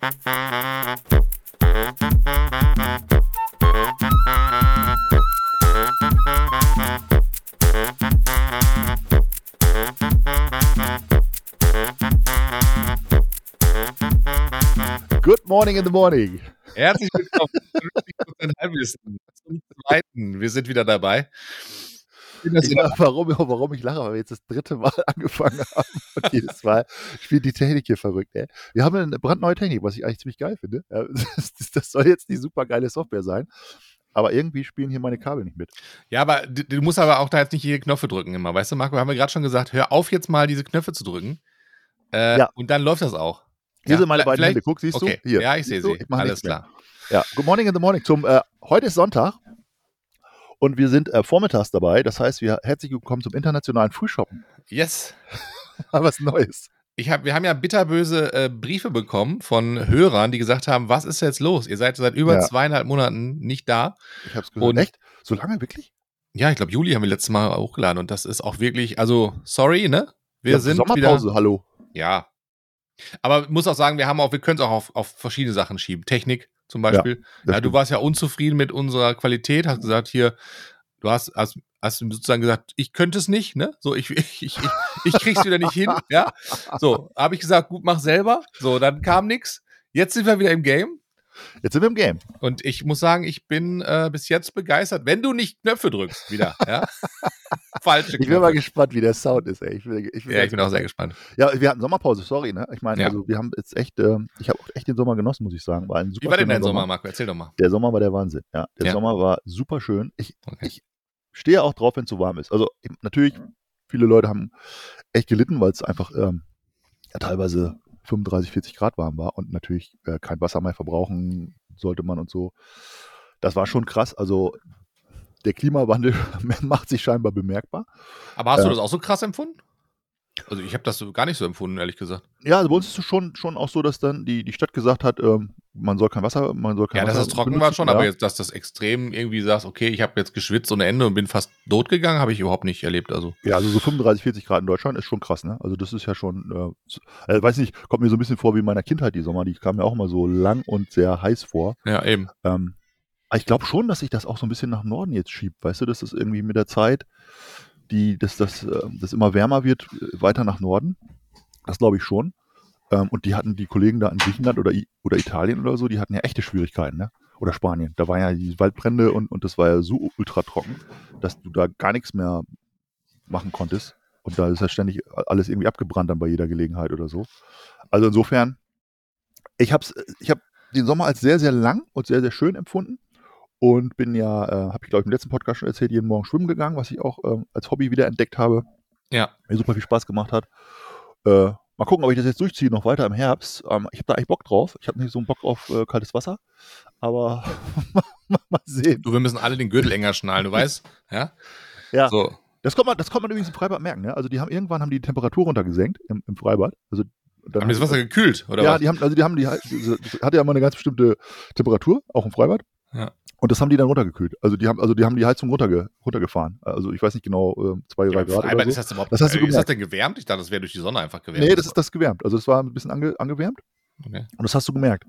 Good morning in the morning. Herzlich willkommen zu 50% Halbwissen zum zweiten. Wir sind wieder dabei. Ich weiß, warum, warum ich lache, weil wir jetzt das dritte Mal angefangen haben. Und jedes Mal spielt die Technik hier verrückt. Ey. Wir haben eine brandneue Technik, was ich eigentlich ziemlich geil finde. Ja, Das, das soll jetzt die super geile Software sein. Aber irgendwie spielen hier meine Kabel nicht mit. Ja, aber du, du musst aber auch da jetzt nicht hier Knöpfe drücken immer. Weißt du, Marco, haben wir gerade schon gesagt, hör auf jetzt mal diese Knöpfe zu drücken. Äh, Ja. Und dann läuft das auch. Hier Ja, sind meine beiden Hände. Guck, siehst okay. du? Hier. Ja, ich sehe sie. Ich Alles klar. Ja, good morning in the morning. Zum, äh, heute ist Sonntag und wir sind äh, vormittags dabei. Das heißt, wir herzlich willkommen zum internationalen Frühshoppen. Yes. Was Neues. Ich hab, wir haben ja bitterböse äh, Briefe bekommen von Hörern, die gesagt haben, was ist jetzt los? Ihr seid seit über Ja. zweieinhalb Monaten nicht da. Ich hab's gehört. Und- Echt? So lange wirklich? Ja, ich glaube, Juli haben wir letztes Mal hochgeladen und das ist auch wirklich, also sorry, ne? Wir Ja, sind Sommerpause, wieder, hallo. ja. Aber muss auch sagen, wir haben auch, wir können es auch auf, auf verschiedene Sachen schieben. Technik zum Beispiel. das Ja, du warst ja unzufrieden mit unserer Qualität, hast gesagt, hier, du hast, hast, hast sozusagen gesagt, ich könnte es nicht, ne? So, ich, ich, ich, ich krieg's wieder nicht hin, ja? So, habe ich gesagt, gut, mach selber. So, dann kam nix. Jetzt sind wir wieder im Game. Jetzt sind wir im Game. Und ich muss sagen, ich bin äh, bis jetzt begeistert, wenn du nicht Knöpfe drückst, wieder, ja? Falsche Ich bin mal Knöpfe. gespannt, wie der Sound ist, ey. Ich bin, ich bin Ja, ich bin auch sehr gespannt. Ja, wir hatten Sommerpause, sorry, ne? Ich meine, Ja. also wir haben jetzt echt, ähm, ich habe echt den Sommer genossen, muss ich sagen. War ein super Wie war denn dein Sommer, Marco? Erzähl doch mal. Der Sommer war der Wahnsinn, ja. Der Ja. Sommer war super schön. Ich, Okay. ich stehe auch drauf, wenn es so warm ist. Also ich- natürlich, viele Leute haben echt gelitten, weil es einfach ähm, ja, teilweise 35, 40 Grad warm war und natürlich äh, kein Wasser mehr verbrauchen sollte man und so. Das war schon krass. Also der Klimawandel macht sich scheinbar bemerkbar. Aber hast du Ja. das auch so krass empfunden? Also ich habe das so gar nicht so empfunden, ehrlich gesagt. Ja, also bei uns ist es schon, schon auch so, dass dann die, die Stadt gesagt hat, ähm, man soll kein Wasser, man soll kein Ja, dass Wasser das trocken war benutzen. schon, ja. aber jetzt, dass das extrem irgendwie sagst, okay, ich habe jetzt geschwitzt ohne Ende und bin fast tot gegangen, habe ich überhaupt nicht erlebt. Also Ja, also so 35, 40 Grad in Deutschland ist schon krass, ne? Also das ist ja schon, äh, äh, weiß nicht, kommt mir so ein bisschen vor wie in meiner Kindheit die Sommer, die kamen mir auch immer so lang und sehr heiß vor. ja, eben. Ähm, aber ich glaube schon, dass sich das auch so ein bisschen nach Norden jetzt schiebt, weißt du, dass das irgendwie mit der Zeit, die, dass das, äh, das immer wärmer wird, äh, weiter nach Norden. Das glaube ich schon. Ähm, und die hatten die Kollegen da in Griechenland oder, oder Italien oder so, die hatten ja echte Schwierigkeiten, ne? Oder Spanien. Da waren ja die Waldbrände und, und das war ja so ultra trocken, dass du da gar nichts mehr machen konntest. Und da ist ja ständig alles irgendwie abgebrannt dann bei jeder Gelegenheit oder so. Also insofern, ich habe ich hab den Sommer als sehr, sehr lang und sehr, sehr schön empfunden. Und bin ja, äh, habe ich glaube ich im letzten Podcast schon erzählt, jeden Morgen schwimmen gegangen, was ich auch ähm, als Hobby wieder entdeckt habe. Ja. Mir super viel Spaß gemacht hat. Äh, mal gucken, ob ich das jetzt durchziehe, noch weiter im Herbst. Ähm, ich habe da eigentlich Bock drauf. Ich habe nicht so einen Bock auf äh, kaltes Wasser. Aber mal sehen. Du, wir müssen alle den Gürtel enger schnallen, du weißt? Ja? Ja. So. Das kommt man, das kommt man übrigens im Freibad merken. Ne? Also die haben irgendwann haben die, die Temperatur runtergesenkt im, im Freibad. Also dann Haben wir das Wasser gekühlt, oder ja, was? die haben, also die haben die, das hatte ja immer eine ganz bestimmte Temperatur, auch im Freibad. Ja. Und das haben die dann runtergekühlt. Also die haben, also die haben die Heizung runterge, runtergefahren. Also ich weiß nicht genau, äh, zwei, drei Ja, Grad. Freibad Oder ist so. das überhaupt Das hast du äh, ist das denn gewärmt? Ich dachte, das wäre durch die Sonne einfach gewärmt. Nee, das ist das gewärmt. Also das war ein bisschen ange, angewärmt Okay. und das hast du gemerkt.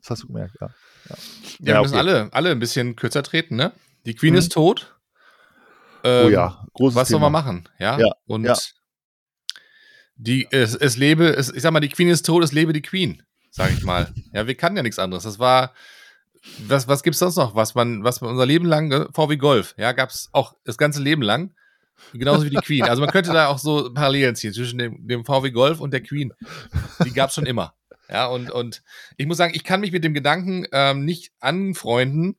Das hast du gemerkt, ja. Ja, wir Ja, müssen okay. alle, alle ein bisschen kürzer treten, ne? Die Queen Mhm. ist tot. Oh Ähm, ja, großes Was soll Thema. man machen? Ja. Ja, Und ja. die, es, es lebe, es, ich sag mal, die Queen ist tot, es lebe die Queen, sage ich mal. ja, wir kannten ja nichts anderes. Das war, was, was gibt's sonst noch? Was man, was man unser Leben lang, äh, VW Golf, ja, gab's auch das ganze Leben lang. Genauso wie die Queen. Also man könnte da auch so Parallelen ziehen zwischen dem, dem VW Golf und der Queen. Die gab's schon immer. Ja, und, und ich muss sagen, ich kann mich mit dem Gedanken ähm, nicht anfreunden,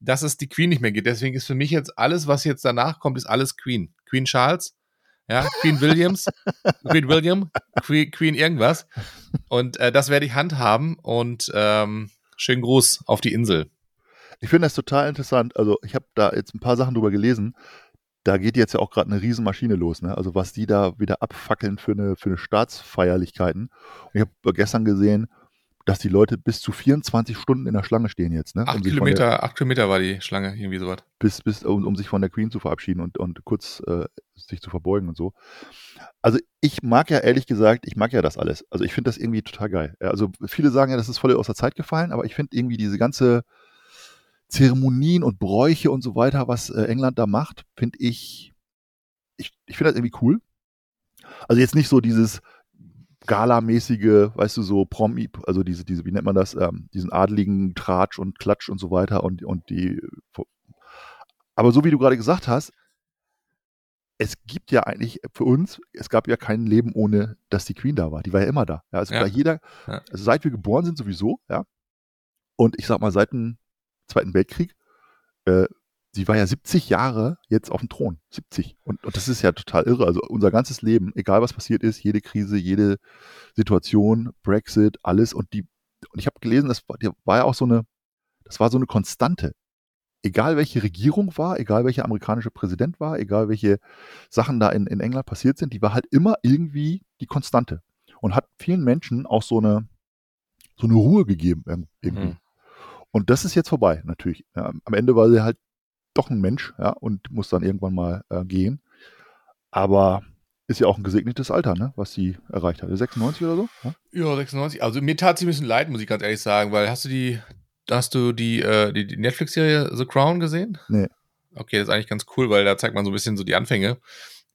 dass es die Queen nicht mehr gibt. Deswegen ist für mich jetzt alles, was jetzt danach kommt, ist alles Queen. Queen Charles, ja, Queen Williams, Queen William, Queen, Queen irgendwas. Und äh, das werde ich handhaben und ähm, schönen Gruß auf die Insel. Ich finde das total interessant. Also ich habe da jetzt ein paar Sachen drüber gelesen. Da geht jetzt ja auch gerade eine Riesenmaschine los. Ne? Also was die da wieder abfackeln für eine, für eine Staatsfeierlichkeiten. Und ich habe gestern gesehen, dass die Leute bis zu 24 Stunden in der Schlange stehen jetzt. Ne? Acht um Kilometer, Der, acht Kilometer war die Schlange, irgendwie sowas. bis, bis, um, um sich von der Queen zu verabschieden und, und kurz äh, sich zu verbeugen und so. Also ich mag ja ehrlich gesagt, ich mag ja das alles. Also ich finde das irgendwie total geil. Also viele sagen ja, das ist voll aus der Zeit gefallen, aber ich finde irgendwie diese ganze Zeremonien und Bräuche und so weiter, was äh, England da macht, finde ich, ich, ich finde das irgendwie cool. Also jetzt nicht so dieses Gala-mäßige, weißt du, so Promi, also diese, diese, wie nennt man das, ähm, diesen adligen Tratsch und Klatsch und so weiter und, und die, aber so wie du gerade gesagt hast, es gibt ja eigentlich für uns, es gab ja kein Leben ohne, dass die Queen da war. Die war ja immer da. Ja, also Ja. jeder, also seit wir geboren sind sowieso, ja. Und ich sag mal, seit dem Zweiten Weltkrieg, äh, sie war ja 70 Jahre jetzt auf dem Thron. 70. Und, und das ist ja total irre. Also unser ganzes Leben, egal was passiert ist, jede Krise, jede Situation, Brexit, alles. Und die, und ich habe gelesen, das war, war ja auch so eine, das war so eine Konstante. Egal welche Regierung war, egal welcher amerikanische Präsident war, egal welche Sachen da in, in England passiert sind, die war halt immer irgendwie die Konstante. Und hat vielen Menschen auch so eine, so eine Ruhe gegeben irg- irgendwie. Mhm. Und das ist jetzt vorbei, natürlich. Ja, am Ende war sie halt doch ein Mensch, ja, und muss dann irgendwann mal äh, gehen. Aber ist ja auch ein gesegnetes Alter, ne, was sie erreicht hatte. 96 oder so? Ja? Ja, 96. Also mir tat sie ein bisschen leid, muss ich ganz ehrlich sagen, weil hast du die, hast du die, äh, die, die Netflix-Serie The Crown gesehen? Nee. Okay, das ist eigentlich ganz cool, weil da zeigt man so ein bisschen so die Anfänge,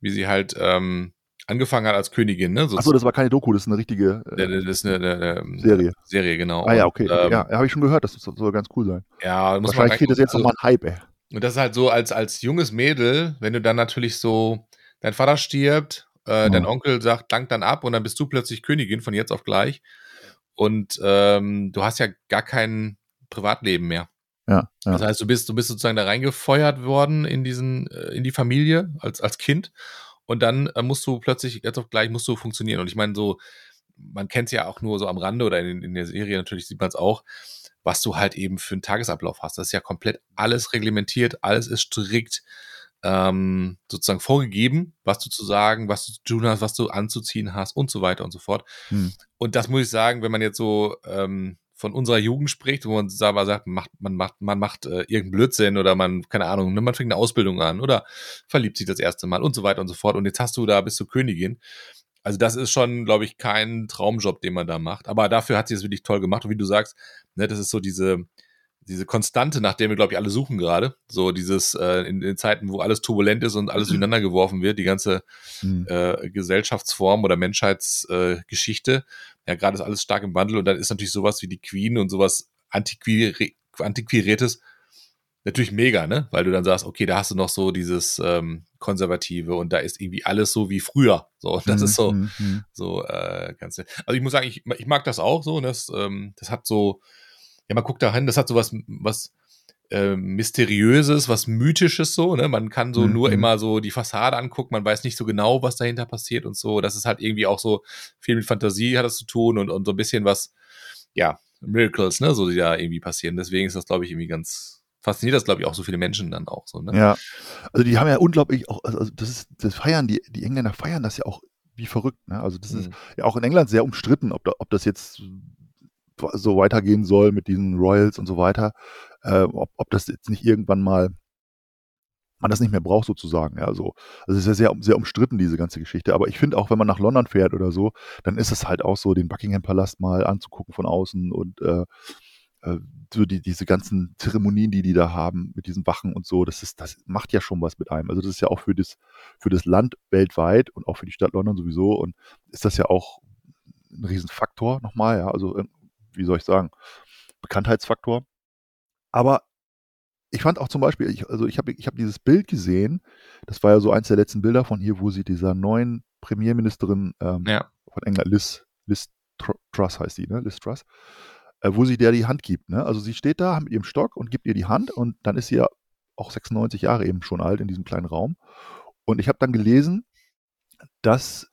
wie sie halt ähm, angefangen hat als Königin, ne? So, Achso, das war keine Doku, das ist eine richtige äh, das ist eine, eine, eine Serie. Serie, genau. Ah ja, Und, okay. Ähm, ja, habe ich schon gehört, das soll ganz cool sein. ja, muss man Wahrscheinlich kriegt das jetzt also, nochmal einen Hype, ey. Und das ist halt so, als, als junges Mädel, wenn du dann natürlich so, dein Vater stirbt, äh, dein Ja. Onkel sagt, dank dann ab und dann bist du plötzlich Königin von jetzt auf gleich. Und ähm, du hast ja gar kein Privatleben mehr. Ja, ja. Das heißt, du bist, du bist sozusagen da reingefeuert worden in diesen, äh, in die Familie als, als Kind. Und dann äh, musst du plötzlich, jetzt auf gleich musst du funktionieren. Und ich meine, so, man kennt es ja auch nur so am Rande oder in, in der Serie natürlich sieht man es auch, was du halt eben für einen Tagesablauf hast. Das ist ja komplett alles reglementiert, alles ist strikt ähm, sozusagen vorgegeben, was du zu sagen, was du zu tun hast, was du anzuziehen hast und so weiter und so fort. Hm. Und das muss ich sagen, wenn man jetzt so ähm, von unserer Jugend spricht, wo man sagt, man macht, man macht, man macht äh, irgendeinen Blödsinn oder man, keine Ahnung, ne, man fängt eine Ausbildung an oder verliebt sich das erste Mal und so weiter und so fort. Und jetzt hast du da, bist du Königin. Also das ist schon, glaube ich, kein Traumjob, den man da macht. Aber dafür hat sie es wirklich toll gemacht. Und wie du sagst, ne, das ist so diese, diese Konstante, nach der wir, glaube ich, alle suchen gerade. So dieses äh, in, in Zeiten, wo alles turbulent ist und alles durcheinander geworfen wird, die ganze Hm. äh, Gesellschaftsform oder Menschheitsgeschichte. Äh, ja, gerade ist alles stark im Wandel und dann ist natürlich sowas wie die Queen und sowas Antiquiri Antiquiertes natürlich mega, ne? Weil du dann sagst, okay, da hast du noch so dieses ähm, Konservative und da ist irgendwie alles so wie früher. So, und das Hm, ist so, hm, hm. so äh, ganz. Also ich muss sagen, ich, ich mag das auch so. und Das, ähm, das hat so, ja, man guckt da hin, das hat so was, was äh, Mysteriöses, was Mythisches so, ne? Man kann so Mhm. nur immer so die Fassade angucken, man weiß nicht so genau, was dahinter passiert und so. Das ist halt irgendwie auch so viel mit Fantasie hat das zu tun und, und so ein bisschen was, ja, Miracles, ne, so die da irgendwie passieren. Deswegen ist das, glaube ich, irgendwie ganz, fasziniert das, glaube ich, auch so viele Menschen dann auch so, ne? Ja, also die haben ja unglaublich auch, also also das ist, das feiern, die, die Engländer feiern das ja auch wie verrückt, ne? Also das ist Mhm. ja auch in England sehr umstritten, ob, da, ob das jetzt so weitergehen soll mit diesen Royals und so weiter, äh, ob, ob das jetzt nicht irgendwann mal man das nicht mehr braucht sozusagen. Ja, also, also es ist ja sehr, sehr umstritten, diese ganze Geschichte. Aber ich finde auch, wenn man nach London fährt oder so, dann ist es halt auch so, den Buckingham-Palast mal anzugucken von außen und äh, äh, so die, diese ganzen Zeremonien, die die da haben mit diesen Wachen und so, das ist, das macht ja schon was mit einem. Also das ist ja auch für das, für das Land weltweit und auch für die Stadt London sowieso und ist das ja auch ein Riesenfaktor nochmal, ja, also äh, wie soll ich sagen, Bekanntheitsfaktor. Aber ich fand auch zum Beispiel, ich, also ich habe ich hab dieses Bild gesehen, das war ja so eins der letzten Bilder von hier, wo sie dieser neuen Premierministerin ähm, Ja. von England, Liz, Liz Tr- Truss heißt die, ne? Liz Truss, wo sie der die Hand gibt. Ne? Also sie steht da mit ihrem Stock und gibt ihr die Hand und dann ist sie ja auch 96 Jahre eben schon alt in diesem kleinen Raum. Und ich habe dann gelesen, dass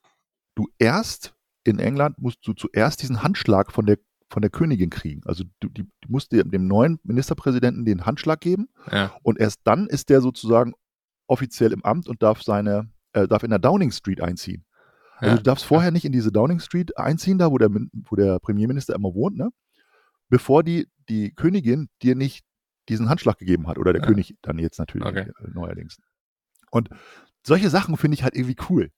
du erst in England musst du zuerst diesen Handschlag von der von der Königin kriegen. Also du, die, die musst dem, dem neuen Ministerpräsidenten den Handschlag geben Ja. und erst dann ist der sozusagen offiziell im Amt und darf seine äh, darf in der Downing Street einziehen. Also Ja. du darfst vorher nicht in diese Downing Street einziehen, da wo der, wo der Premierminister immer wohnt, ne? Bevor die, die Königin dir nicht diesen Handschlag gegeben hat. Oder der Ja. König dann jetzt natürlich Okay. äh, neuerdings. Und solche Sachen finde ich halt irgendwie cool.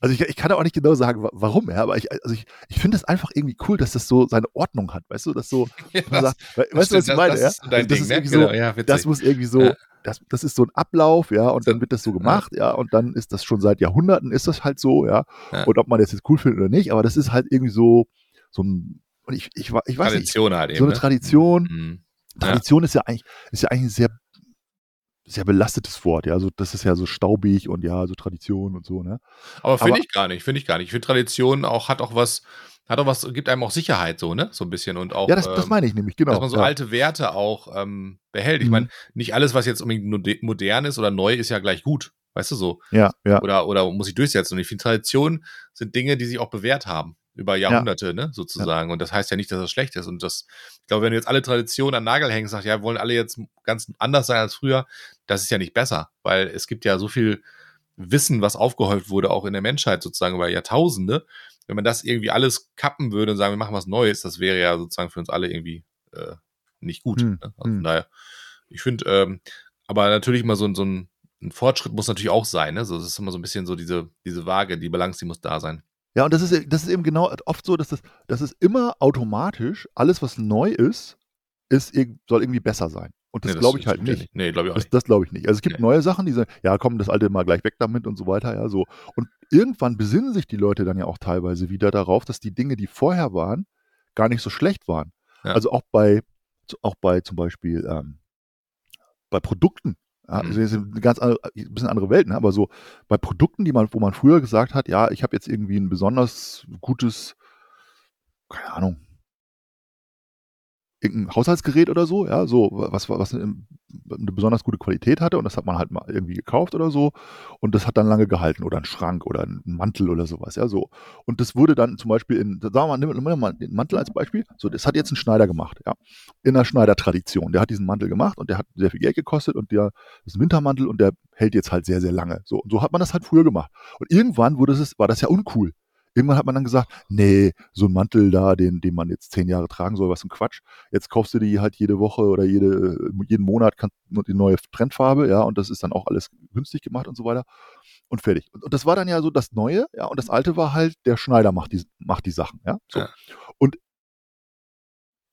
Also ich, ich kann auch nicht genau sagen, wa- warum, ja, aber ich, also ich, ich finde es einfach irgendwie cool, dass das so seine Ordnung hat, weißt du, dass so, Ja, man das- sagt, we- das weißt du, was ich meine, das, ja? das ist Also das Ding, ist ne? irgendwie Genau, so, ja, witzig. das muss irgendwie so, Ja. das, das ist so ein Ablauf, ja, und dann wird das so gemacht, ja, und dann ist das schon seit Jahrhunderten ist das halt so, ja, Ja. und ob man das jetzt cool findet oder nicht, aber das ist halt irgendwie so, so ein, und ich, ich, ich weiß nicht, Tradition halt eben. so eine ne? Tradition, Mhm. Ja. Tradition ist ja eigentlich, ist ja eigentlich ein sehr, sehr belastetes Wort, ja, also das ist ja so staubig und ja, so Tradition und so, ne, Aber finde ich gar nicht, finde ich gar nicht. Ich finde Tradition auch, hat auch was, hat auch was, gibt einem auch Sicherheit so, ne? So ein bisschen und auch. ja, das, das ähm, meine ich nämlich, genau. dass man so ja. alte Werte auch ähm, behält. Ich Mhm. meine, nicht alles, was jetzt unbedingt modern ist oder neu, ist ja gleich gut. Weißt du so? ja, ja, Oder, oder muss sich durchsetzen. Und ich finde, Traditionen sind Dinge, die sich auch bewährt haben. Über Jahrhunderte, ne, sozusagen. Und das heißt ja nicht, dass das schlecht ist. Und das, ich glaube, wenn du jetzt alle Traditionen an Nagel hängst, sagst, ja, wollen alle jetzt ganz anders sein als früher, das ist ja nicht besser. Weil es gibt ja so viel Wissen, was aufgehäuft wurde, auch in der Menschheit sozusagen über Jahrtausende. Wenn man das irgendwie alles kappen würde und sagen, wir machen was Neues, das wäre ja sozusagen für uns alle irgendwie äh, nicht gut. Hm, Ne? Also hm. daher, ich finde, ähm, aber natürlich mal so, ein- so ein, ein Fortschritt muss natürlich auch sein. Ne? So, das ist immer so ein bisschen so diese, diese Waage, die Balance, die muss da sein. Ja, und das ist, das ist eben genau oft so, dass das, das ist immer automatisch, alles, was neu ist, ist soll irgendwie besser sein. Und das Nee, glaube ich halt ja nicht. Nee, glaube ich auch Das, nicht. das glaube ich nicht. Also es gibt Nee. neue Sachen, die sagen, ja, komm, das alte mal gleich weg damit und so weiter, ja, so. Und irgendwann besinnen sich die Leute dann ja auch teilweise wieder darauf, dass die Dinge, die vorher waren, gar nicht so schlecht waren. Ja. Also auch bei, auch bei zum Beispiel ähm, bei Produkten. Ja, Mhm. also das eine ganz andere, ein bisschen andere Welt, ne? aber so bei Produkten, die man, wo man früher gesagt hat, ja, ich habe jetzt irgendwie ein besonders gutes, keine Ahnung, irgendein Haushaltsgerät oder so, ja, so, was, was eine, besonders gute Qualität hatte und das hat man halt mal irgendwie gekauft oder so und das hat dann lange gehalten oder ein Schrank oder ein Mantel oder sowas, ja, so. Und das wurde dann zum Beispiel in, sagen wir mal, nehmen wir mal den Mantel als Beispiel, so, das hat jetzt ein Schneider gemacht, ja, in der Schneidertradition. Der hat diesen Mantel gemacht und der hat sehr viel Geld gekostet und der ist ein Wintermantel und der hält jetzt halt sehr, sehr lange. So, und so hat man das halt früher gemacht. Und irgendwann wurde es, war das ja uncool. Irgendwann hat man dann gesagt, nee, so ein Mantel da, den, den man jetzt zehn Jahre tragen soll, was ein Quatsch. Jetzt kaufst du die halt jede Woche oder jede, jeden Monat kann, die neue Trendfarbe, ja, und das ist dann auch alles günstig gemacht und so weiter. Und fertig. Und, und das war dann ja so das Neue, ja, und das Alte war halt, der Schneider macht die, macht die Sachen, ja. So. Ja. Und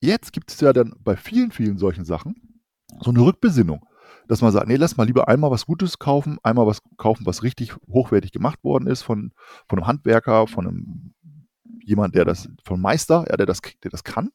jetzt gibt es ja dann bei vielen, vielen solchen Sachen so eine Rückbesinnung dass man sagt, nee, lass mal lieber einmal was Gutes kaufen, einmal was kaufen, was richtig hochwertig gemacht worden ist von, von einem Handwerker, von einem jemand, der das, von einem Meister, ja, der das, der das kann.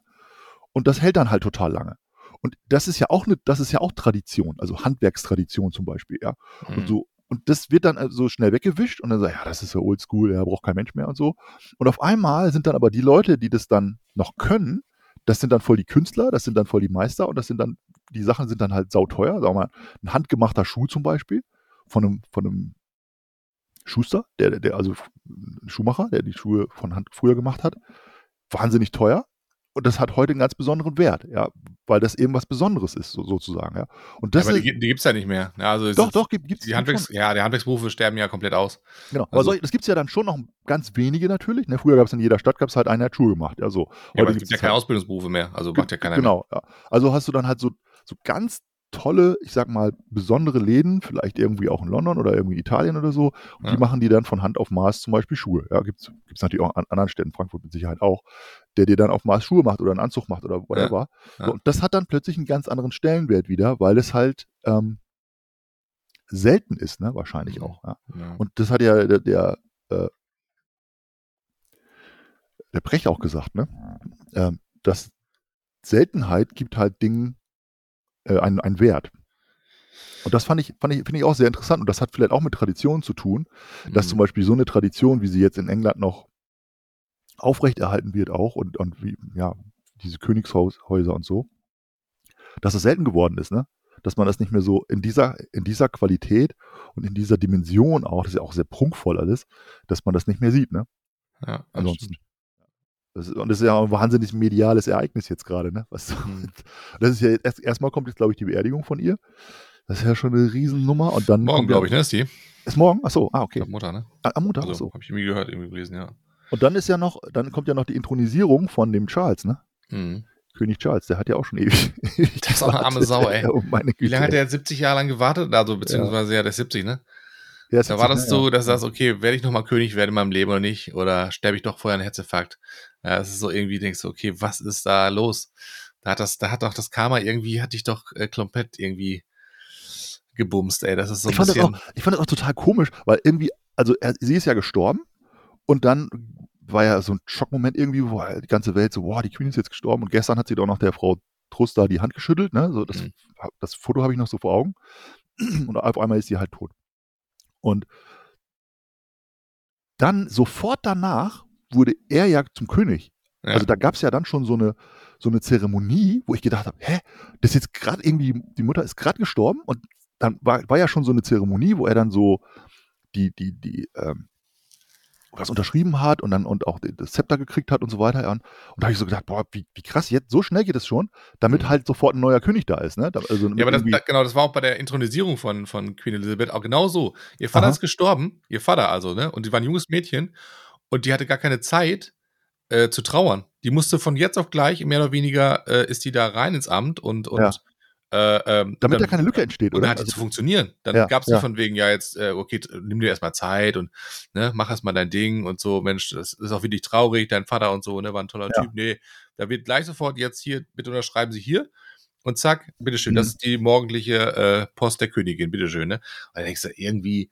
Und das hält dann halt total lange. Und das ist ja auch eine, das ist ja auch Tradition, also Handwerkstradition zum Beispiel, ja. Mhm. Und so, und das wird dann so schnell weggewischt und dann sagt, ja, das ist ja oldschool, ja, braucht kein Mensch mehr und so. Und auf einmal sind dann aber die Leute, die das dann noch können, das sind dann voll die Künstler, das sind dann voll die Meister und das sind dann, die Sachen sind dann halt sauteuer. Wir mal, ein handgemachter Schuh zum Beispiel von einem, von einem Schuster, der, der, also Schuhmacher, der die Schuhe von Hand früher gemacht hat, wahnsinnig teuer. Und das hat heute einen ganz besonderen Wert, ja, weil das eben was Besonderes ist, so, sozusagen, ja. Und das aber ist, die, die gibt es ja nicht mehr. Ja, also es doch, ist- doch, gibt es Die Handwerks, ja, die Handwerksberufe sterben ja komplett aus. Genau. Aber Also- solche, das gibt es ja dann schon noch ganz wenige natürlich. Ne? Früher gab es in jeder Stadt gab's halt einer, Schuhe gemacht. Ja, so. Ja, aber es Heute gibt ja keine halt- Ausbildungsberufe mehr. Also macht ja keiner mehr. Genau, ja. Also hast du dann halt so, so ganz tolle, ich sag mal, besondere Läden, vielleicht irgendwie auch in London oder irgendwie in Italien oder so. Und Ja. die machen die dann von Hand auf Maß zum Beispiel Schuhe. Ja, gibt es natürlich auch an anderen Städten, Frankfurt mit Sicherheit auch, der dir dann auf Maß Schuhe macht oder einen Anzug macht oder whatever. ja. So, und das hat dann plötzlich einen ganz anderen Stellenwert wieder, weil es halt ähm, selten ist, ne, wahrscheinlich Mhm. auch. Ja. Und das hat ja der, der, äh, der Brecht auch gesagt, ne? Ähm, dass Seltenheit gibt halt Dingen äh, einen, einen Wert. Und das fand ich, fand ich, finde ich auch sehr interessant. Und das hat vielleicht auch mit Tradition zu tun, dass Mhm. zum Beispiel so eine Tradition, wie sie jetzt in England noch aufrechterhalten wird auch und, und wie, ja, diese Königshäuser und so, dass es selten geworden ist, ne? Dass man das nicht mehr so in dieser, in dieser Qualität und in dieser Dimension auch, das ist ja auch sehr prunkvoll alles, dass man das nicht mehr sieht, ne? ja, Ansonsten. stimmt. Das ist, und das ist ja auch ein wahnsinnig mediales Ereignis jetzt gerade, ne? Was, Mhm. das ist ja jetzt, erst, erstmal kommt jetzt, glaube ich, die Beerdigung von ihr. Das ist ja schon eine Riesennummer. Und dann Morgen, ja- glaube ich, ne? Ist die? Ist morgen? Achso, ah, okay. glaube, Mutter, ne? Ah, Am Montag, Also, habe ich irgendwie gehört, irgendwie gelesen, ja. Und dann ist ja noch, dann kommt ja noch die Intronisierung von dem Charles, ne? Mhm. König Charles, der hat ja auch schon ewig. ewig Das ist auch eine arme. Sau, ey. Ja, oh meine Wie lange hat der jetzt 70 Jahre lang gewartet? Also, beziehungsweise ja, der ist 70, ne? Da war das so, dass du sagst, okay, werde ich nochmal König werden in meinem Leben oder nicht? Oder sterbe ich doch vorher einen Herzinfarkt? Ja, es ist so irgendwie, denkst du, okay, was ist da los? Da hat das, da hat doch das Karma irgendwie, hat dich doch äh, komplett irgendwie gebumst, ey. Das ist so ein ich, fand das bisschen. auch, ich fand das auch total komisch, weil irgendwie, also er, sie ist ja gestorben und dann war ja so ein Schockmoment irgendwie, wo die ganze Welt so, wow, die Queen ist jetzt gestorben und gestern hat sie doch noch der Frau Trust da die Hand geschüttelt, ne? So, das, Mhm. das Foto habe ich noch so vor Augen. Und auf einmal ist sie halt tot. Und dann sofort danach wurde er ja zum König. Ja. Also da gab es ja dann schon so eine, so eine Zeremonie, wo ich gedacht habe, hä, das ist jetzt gerade irgendwie, die Mutter ist gerade gestorben und dann war, war ja schon so eine Zeremonie, wo er dann so die, die, die, ähm, was unterschrieben hat und dann und auch das Zepter gekriegt hat und so weiter. Und, und da habe ich so gedacht, boah, wie, wie krass, jetzt so schnell geht es schon, damit Mhm. halt sofort ein neuer König da ist, ne? Da, also Ja, aber das, irgendwie- da, genau, das war auch bei der Intronisierung von, von Queen Elizabeth auch genau so. Ihr Vater Aha. ist gestorben, ihr Vater also, ne? Und die war ein junges Mädchen und die hatte gar keine Zeit äh, zu trauern. Die musste von jetzt auf gleich, mehr oder weniger, äh, ist die da rein ins Amt und, und Ja. Äh, ähm, damit dann, da keine Lücke entsteht, und oder? dann hat die Also- zu funktionieren. Dann Ja, gab es ja. von wegen, ja, jetzt, äh, okay, nimm dir erstmal Zeit und ne, mach erstmal dein Ding und so, Mensch, das ist auch wirklich traurig, dein Vater und so, ne, war ein toller Ja. Typ. Nee, da wird gleich sofort jetzt hier, bitte unterschreiben Sie hier und zack, bitteschön, Mhm. das ist die morgendliche äh, Post der Königin, bitteschön, ne? Und dann denkst du, irgendwie,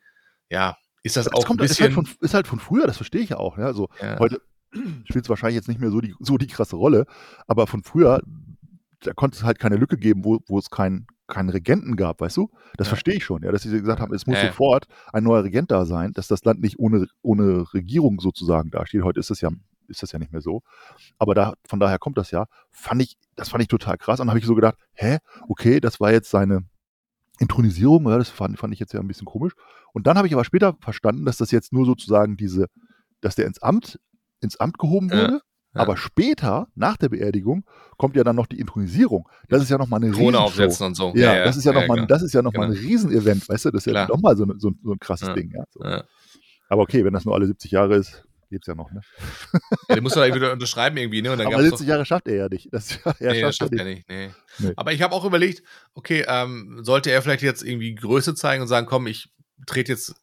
ja, ist das Das auch ein kommt, ist, bisschen. halt von, ist halt von früher, das verstehe ich ja auch. Ja? Also heute spielt es wahrscheinlich jetzt nicht mehr so die, so die krasse Rolle, aber von früher, da konnte es halt keine Lücke geben, wo, wo es keinen keinen Regenten gab, weißt du? Das Ja. verstehe ich schon, ja, dass sie gesagt haben, es muss ja. sofort ein neuer Regent da sein, dass das Land nicht ohne, ohne Regierung sozusagen dasteht. Heute ist das ja, ist das ja nicht mehr so. Aber da, von daher kommt das ja. Fand ich, das fand ich total krass. Und dann habe ich so gedacht, hä, okay, das war jetzt seine Intronisierung, ja, das fand, fand ich jetzt ja ein bisschen komisch. Und dann habe ich aber später verstanden, dass das jetzt nur sozusagen diese, dass der ins Amt, ins Amt gehoben wurde. ja. Aber später, nach der Beerdigung, kommt ja dann noch die Intronisierung. Das ist ja nochmal eine Krone aufsetzen und so. Ja, das ist ja nochmal, das ist ja noch mal ein Genau. Riesenevent, weißt du? Das ist ja nochmal so, ein- so, ein- so ein krasses Ja. Ding, ja. So. Ja. Aber okay, wenn das nur alle 70 Jahre ist, geht's ja noch, ne? Ja, den musst du da wieder unterschreiben irgendwie, ne? Aber gab's doch- 70 Jahre schafft er ja nicht. Das, er nee, das schafft er nicht. nicht. Nee. Nee. Aber ich habe auch überlegt, okay, ähm, sollte er vielleicht jetzt irgendwie Größe zeigen und sagen, komm, ich trete jetzt,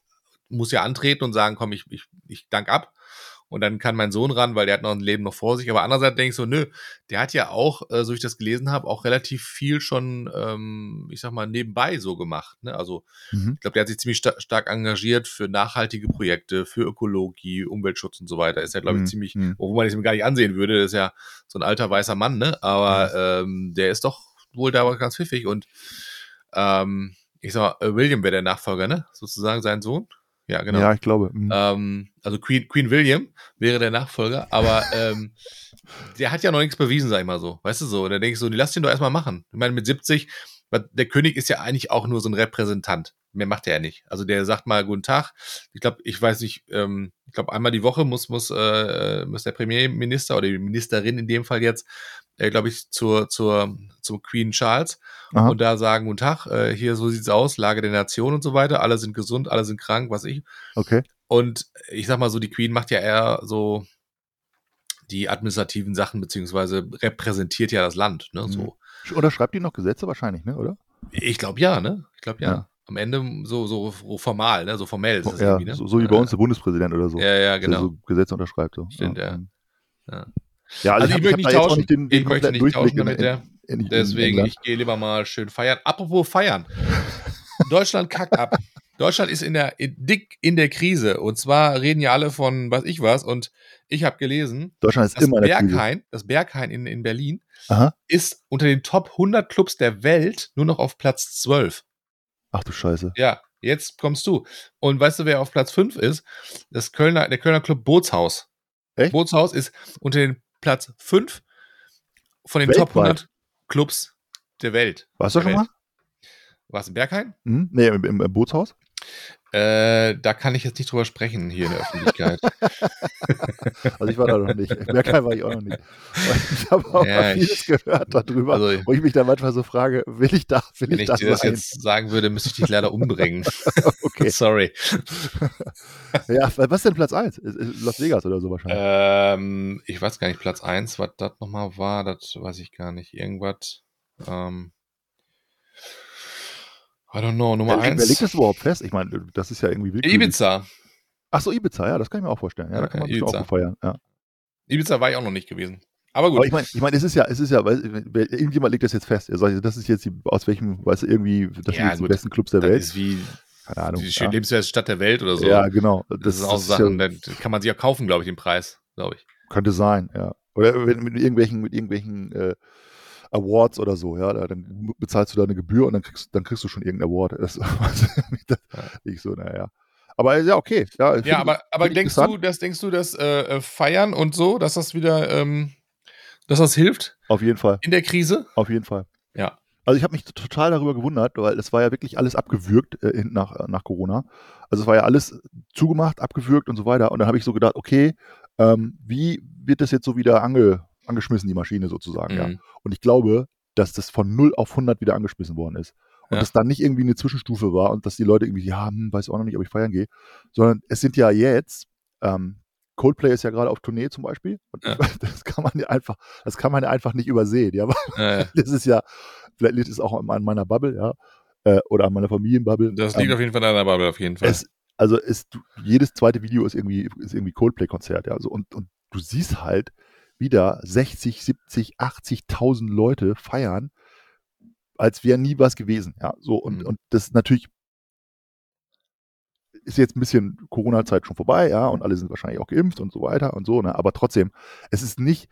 muss ja antreten und sagen, komm, ich, ich, ich dank ab. Und dann kann mein Sohn ran, weil der hat noch ein Leben noch vor sich. Aber andererseits denke ich so, nö, der hat ja auch, äh, so wie ich das gelesen habe, auch relativ viel schon, ähm, ich sag mal, nebenbei so gemacht. Ne? Also Mhm. ich glaube, der hat sich ziemlich sta stark engagiert für nachhaltige Projekte, für Ökologie, Umweltschutz und so weiter. Ist ja, glaube ich, Mhm. ziemlich, Mhm. obwohl man es ihm gar nicht ansehen würde, ist ja so ein alter weißer Mann, ne? Aber ähm, der ist doch wohl da ganz pfiffig und ähm, ich sag mal, William wäre der Nachfolger, ne? Sozusagen sein Sohn. Ja, genau. Ja, ich glaube. mhm. Ähm, also Queen, Queen William wäre der Nachfolger, aber ähm, der hat ja noch nichts bewiesen, sag ich mal so. Weißt du so? Und da denke ich so, die lass ihn doch erstmal machen. Ich meine, mit 70, weil der König ist ja eigentlich auch nur so ein Repräsentant. Mehr macht er ja nicht. Also der sagt mal guten Tag. Ich glaube, ich weiß nicht, ähm, ich glaube, einmal die Woche muss, muss, äh, muss der Premierminister oder die Ministerin in dem Fall jetzt, äh, glaube ich, zur, zur, zum Queen Charles Aha. und da sagen, guten Tag, äh, hier so sieht's aus, Lage der Nation und so weiter. Alle sind gesund, alle sind krank, was ich. Okay. Und ich sag mal so, die Queen macht ja eher so die administrativen Sachen, beziehungsweise repräsentiert ja das Land. Ne? So. Oder schreibt die noch Gesetze wahrscheinlich, ne? Oder? Ich glaube ja, ne? Ich glaube ja. Ja. Am Ende so, so, formal, ne? So formell ist es ja, irgendwie, ne? so, so wie bei uns der Bundespräsident oder so. Ja, ja, genau. so Gesetze unterschreibt. So. Stimmt, ja. mhm. Ja. Ja, Also, ich, hab- möchte nicht tauschen. nicht den, den ich möchte nicht Durchblick tauschen damit der. in- in- in Deswegen, ich gehe lieber mal schön feiern. Apropos feiern. Deutschland kackt ab. Deutschland ist in der dick in der Krise. Und zwar reden ja alle von was ich was. Und ich habe gelesen, Deutschland ist das immer. Berghain, das Berghain in, in Berlin, Aha. ist unter den Top 100 Clubs der Welt nur noch auf Platz 12. Ach du Scheiße. Ja, jetzt kommst du. Und weißt du, wer auf Platz 5 ist? Das Kölner, der Kölner Club Bootshaus. Echt? Bootshaus ist unter den Platz 5 von den Weltweit? Top 100 Clubs der Welt. Warst du schon mal? Welt. Warst du in Berghain? Hm? Nee, im, im, im Bootshaus? Äh, da kann ich jetzt nicht drüber sprechen hier in der Öffentlichkeit. also ich war da noch nicht. Bergheim war ich auch noch nicht. ich habe auch ja, vieles ich, gehört darüber, also, wo ich mich da manchmal so frage, will ich da, will wenn ich, ich dir das jetzt sagen würde, müsste ich dich leider umbringen. okay. Sorry. ja, was ist denn Platz 1? Las Vegas oder so wahrscheinlich? Ähm, ich weiß gar nicht, Platz 1, was das nochmal war, das weiß ich gar nicht. Irgendwas. Ähm, I don't know, Nummer eins. Wer legt das überhaupt fest? Ich meine, das ist ja irgendwie wirklich. Ibiza. Achso, Ibiza, ja, das kann ich mir auch vorstellen. Ja, da kann man sich auch feiern. Ja. Ibiza war ich auch noch nicht gewesen. Aber gut. Aber ich meine, ich mein, es ist ja, es ist ja, weil, irgendjemand legt das jetzt fest. Er sagt, das ist jetzt die, aus welchem, weißt du, irgendwie, das ja, sind die besten Clubs der das Welt. Ist wie, keine Ahnung. Die ja. lebenswerte Stadt der Welt oder so. Ja, genau. Das, das ist auch das Sachen, ja, da kann man sich ja kaufen, glaube ich, den Preis, glaube ich. Könnte sein, ja. Oder mit, mit irgendwelchen, mit irgendwelchen äh, Awards oder so, ja, dann bezahlst du da eine Gebühr und dann kriegst, dann kriegst du schon irgendein Award. Das, das ich so, naja. Aber ja, okay. Ja, ja aber, aber denkst du, dass denkst du, dass äh, äh, Feiern und so, dass das wieder, ähm, dass das hilft? Auf jeden Fall. In der Krise? Auf jeden Fall. Ja. Also ich habe mich total darüber gewundert, weil es war ja wirklich alles abgewürgt äh, nach, nach Corona. Also es war ja alles zugemacht, abgewürgt und so weiter. Und dann habe ich so gedacht, okay, ähm, wie wird das jetzt so wieder ange, angeschmissen, die Maschine sozusagen, mhm. ja. Und ich glaube, dass das von 0 auf 100 wieder angeschmissen worden ist. Und ja. das dann nicht irgendwie eine Zwischenstufe war und dass die Leute irgendwie, ja, hm, weiß auch noch nicht, ob ich feiern gehe, sondern es sind ja jetzt, ähm, Coldplay ist ja gerade auf Tournee zum Beispiel. Und ja. das kann man ja einfach, das kann man ja einfach nicht übersehen, ja. ja, ja. Das ist ja, vielleicht liegt es auch an meiner Bubble, ja. Äh, oder an meiner Familienbubble. Das liegt ähm, auf jeden Fall an deiner Bubble, auf jeden Fall. Es, also ist, jedes zweite Video ist irgendwie, ist irgendwie Coldplay-Konzert, ja. Also und, und du siehst halt, wieder 60, 70, 80.000 Leute feiern, als wäre nie was gewesen. Ja, so und, mhm. und das natürlich ist jetzt ein bisschen Corona-Zeit schon vorbei, ja, und alle sind wahrscheinlich auch geimpft und so weiter und so, ne, aber trotzdem, es ist nicht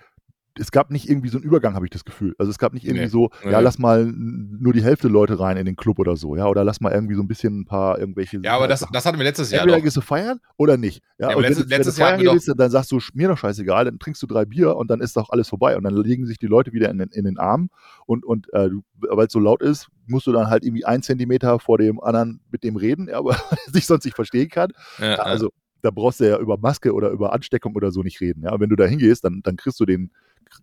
es gab nicht irgendwie so einen Übergang, habe ich das Gefühl. Also es gab nicht irgendwie nee. so, ja, lass mal nur die Hälfte Leute rein in den Club oder so, ja, oder lass mal irgendwie so ein bisschen ein paar irgendwelche. Ja, aber das, das hatten wir letztes Jahr. Entweder gehst du feiern oder nicht. Ja, ja und letztes, wenn, letztes wenn du feiern Jahr gehst, dann sagst du, mir doch scheißegal, dann trinkst du drei Bier und dann ist doch alles vorbei. Und dann legen sich die Leute wieder in den, in den Arm und, und äh, weil es so laut ist, musst du dann halt irgendwie einen Zentimeter vor dem anderen mit dem reden, ja, aber sich sonst nicht verstehen kann. Ja, also da brauchst du ja über Maske oder über Ansteckung oder so nicht reden. Ja, wenn du da hingehst, dann, dann kriegst du den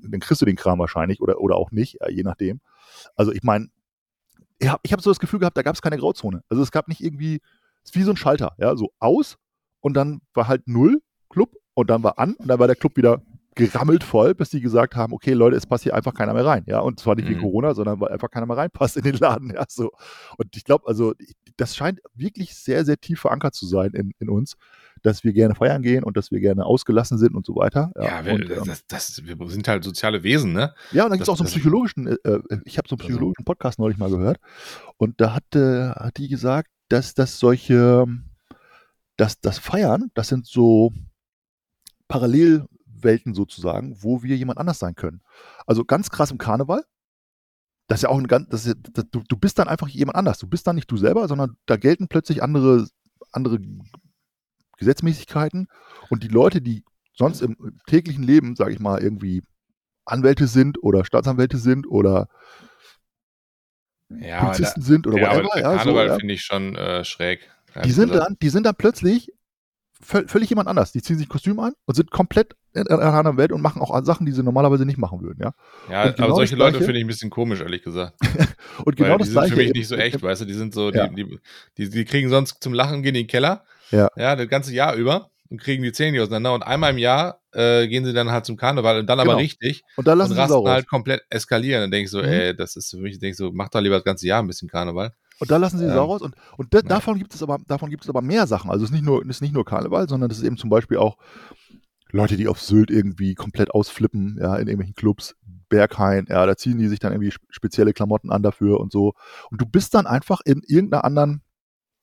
dann kriegst du den Kram wahrscheinlich oder, oder auch nicht, je nachdem. Also ich meine, ich habe hab so das Gefühl gehabt, da gab es keine Grauzone. Also es gab nicht irgendwie, es ist wie so ein Schalter, ja, so aus und dann war halt null Club und dann war an und dann war der Club wieder gerammelt voll, bis die gesagt haben, okay, Leute, es passt hier einfach keiner mehr rein, ja, und zwar nicht mhm. wie Corona, sondern weil einfach keiner mehr reinpasst in den Laden, ja, so. Und ich glaube, also, das scheint wirklich sehr, sehr tief verankert zu sein in, in uns, dass wir gerne feiern gehen und dass wir gerne ausgelassen sind und so weiter. Ja, ja wir, und, ähm, das, das, wir sind halt soziale Wesen, ne? Ja, und dann gibt es auch so einen psychologischen, äh, äh ich habe so einen also psychologischen Podcast neulich mal gehört und da hat, äh, hat die gesagt, dass das solche, dass das Feiern, das sind so Parallelwelten sozusagen, wo wir jemand anders sein können. Also ganz krass im Karneval, das ist ja auch ein ganz, das ist, das, du, du bist dann einfach jemand anders. Du bist dann nicht du selber, sondern da gelten plötzlich andere, andere Gesetzmäßigkeiten und die Leute, die sonst im täglichen Leben, sage ich mal, irgendwie Anwälte sind oder Staatsanwälte sind oder ja, Polizisten da, sind oder ja, whatever. Ja, Karneval so, finde ich schon äh, schräg. Die sind, dann, die sind dann plötzlich völlig jemand anders. Die ziehen sich Kostüm an und sind komplett in einer anderen Welt und machen auch Sachen, die sie normalerweise nicht machen würden, ja. Ja, genau aber solche Leute finde ich ein bisschen komisch, ehrlich gesagt. und genau Weil das die Gleiche. sind für mich nicht so echt, weißt du, die sind so, ja. die, die, die, kriegen sonst zum Lachen, gehen in den Keller ja. Ja, das ganze Jahr über und kriegen die Zähne auseinander. Und einmal im Jahr äh, gehen sie dann halt zum Karneval und dann genau. aber richtig. Und dann lassen und sie rasten halt komplett eskalieren. Dann denke ich so, mhm. ey, das ist für mich, denke ich so, mach doch lieber das ganze Jahr ein bisschen Karneval. Und da lassen sie ähm, Sau raus. Und, und da, davon gibt es aber, davon gibt es aber mehr Sachen. Also es ist nicht nur, es ist nicht nur Karneval, sondern es ist eben zum Beispiel auch Leute, die auf Sylt irgendwie komplett ausflippen, ja, in irgendwelchen Clubs, Berghain, ja, da ziehen die sich dann irgendwie spezielle Klamotten an dafür und so. Und du bist dann einfach in irgendeiner anderen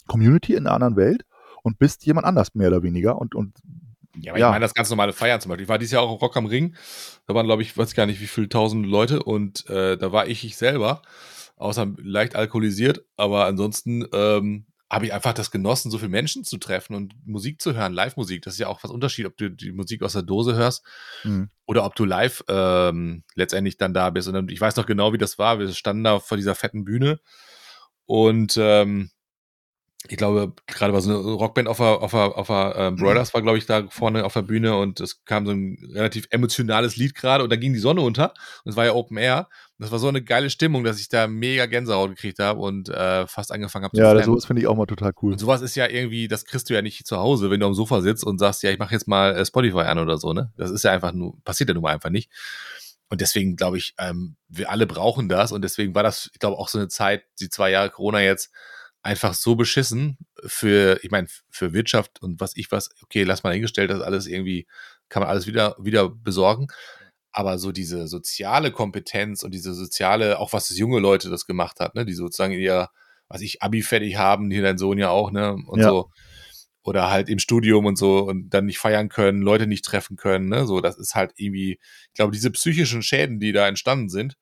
Community, in einer anderen Welt und bist jemand anders, mehr oder weniger. Und, und ja, aber ja. ich meine das ganz normale Feiern zum Beispiel. Ich war dieses Jahr auch im Rock am Ring. Da waren, glaube ich, weiß gar nicht, wie viele tausend Leute und äh, da war ich ich selber, außer leicht alkoholisiert, aber ansonsten ähm, habe ich einfach das genossen, so viele Menschen zu treffen und Musik zu hören, Live-Musik. Das ist ja auch was Unterschied, ob du die Musik aus der Dose hörst mhm. oder ob du live ähm, letztendlich dann da bist. Und dann, ich weiß noch genau, wie das war. Wir standen da vor dieser fetten Bühne und ähm, ich glaube, gerade war so eine Rockband auf der, auf der, auf der äh, Brothers war, glaube ich, da vorne auf der Bühne und es kam so ein relativ emotionales Lied gerade und da ging die Sonne unter und es war ja Open Air. Und das war so eine geile Stimmung, dass ich da mega Gänsehaut gekriegt habe und äh, fast angefangen habe zu Ja, sowas finde ich auch mal total cool. Und sowas ist ja irgendwie, das kriegst du ja nicht zu Hause, wenn du am Sofa sitzt und sagst, ja, ich mache jetzt mal äh, Spotify an oder so, ne? Das ist ja einfach nur, passiert ja nun mal einfach nicht. Und deswegen glaube ich, ähm, wir alle brauchen das und deswegen war das, ich glaube, auch so eine Zeit, die zwei Jahre Corona jetzt, einfach so beschissen für, ich meine, für Wirtschaft und was ich was, okay, lass mal hingestellt, das alles irgendwie, kann man alles wieder, wieder besorgen. Aber so diese soziale Kompetenz und diese soziale, auch was das junge Leute das gemacht hat, ne, die sozusagen ihr, was ich, Abi fertig haben, hier dein Sohn ja auch, ne, und ja. so. Oder halt im Studium und so und dann nicht feiern können, Leute nicht treffen können, ne, so, das ist halt irgendwie, ich glaube, diese psychischen Schäden, die da entstanden sind,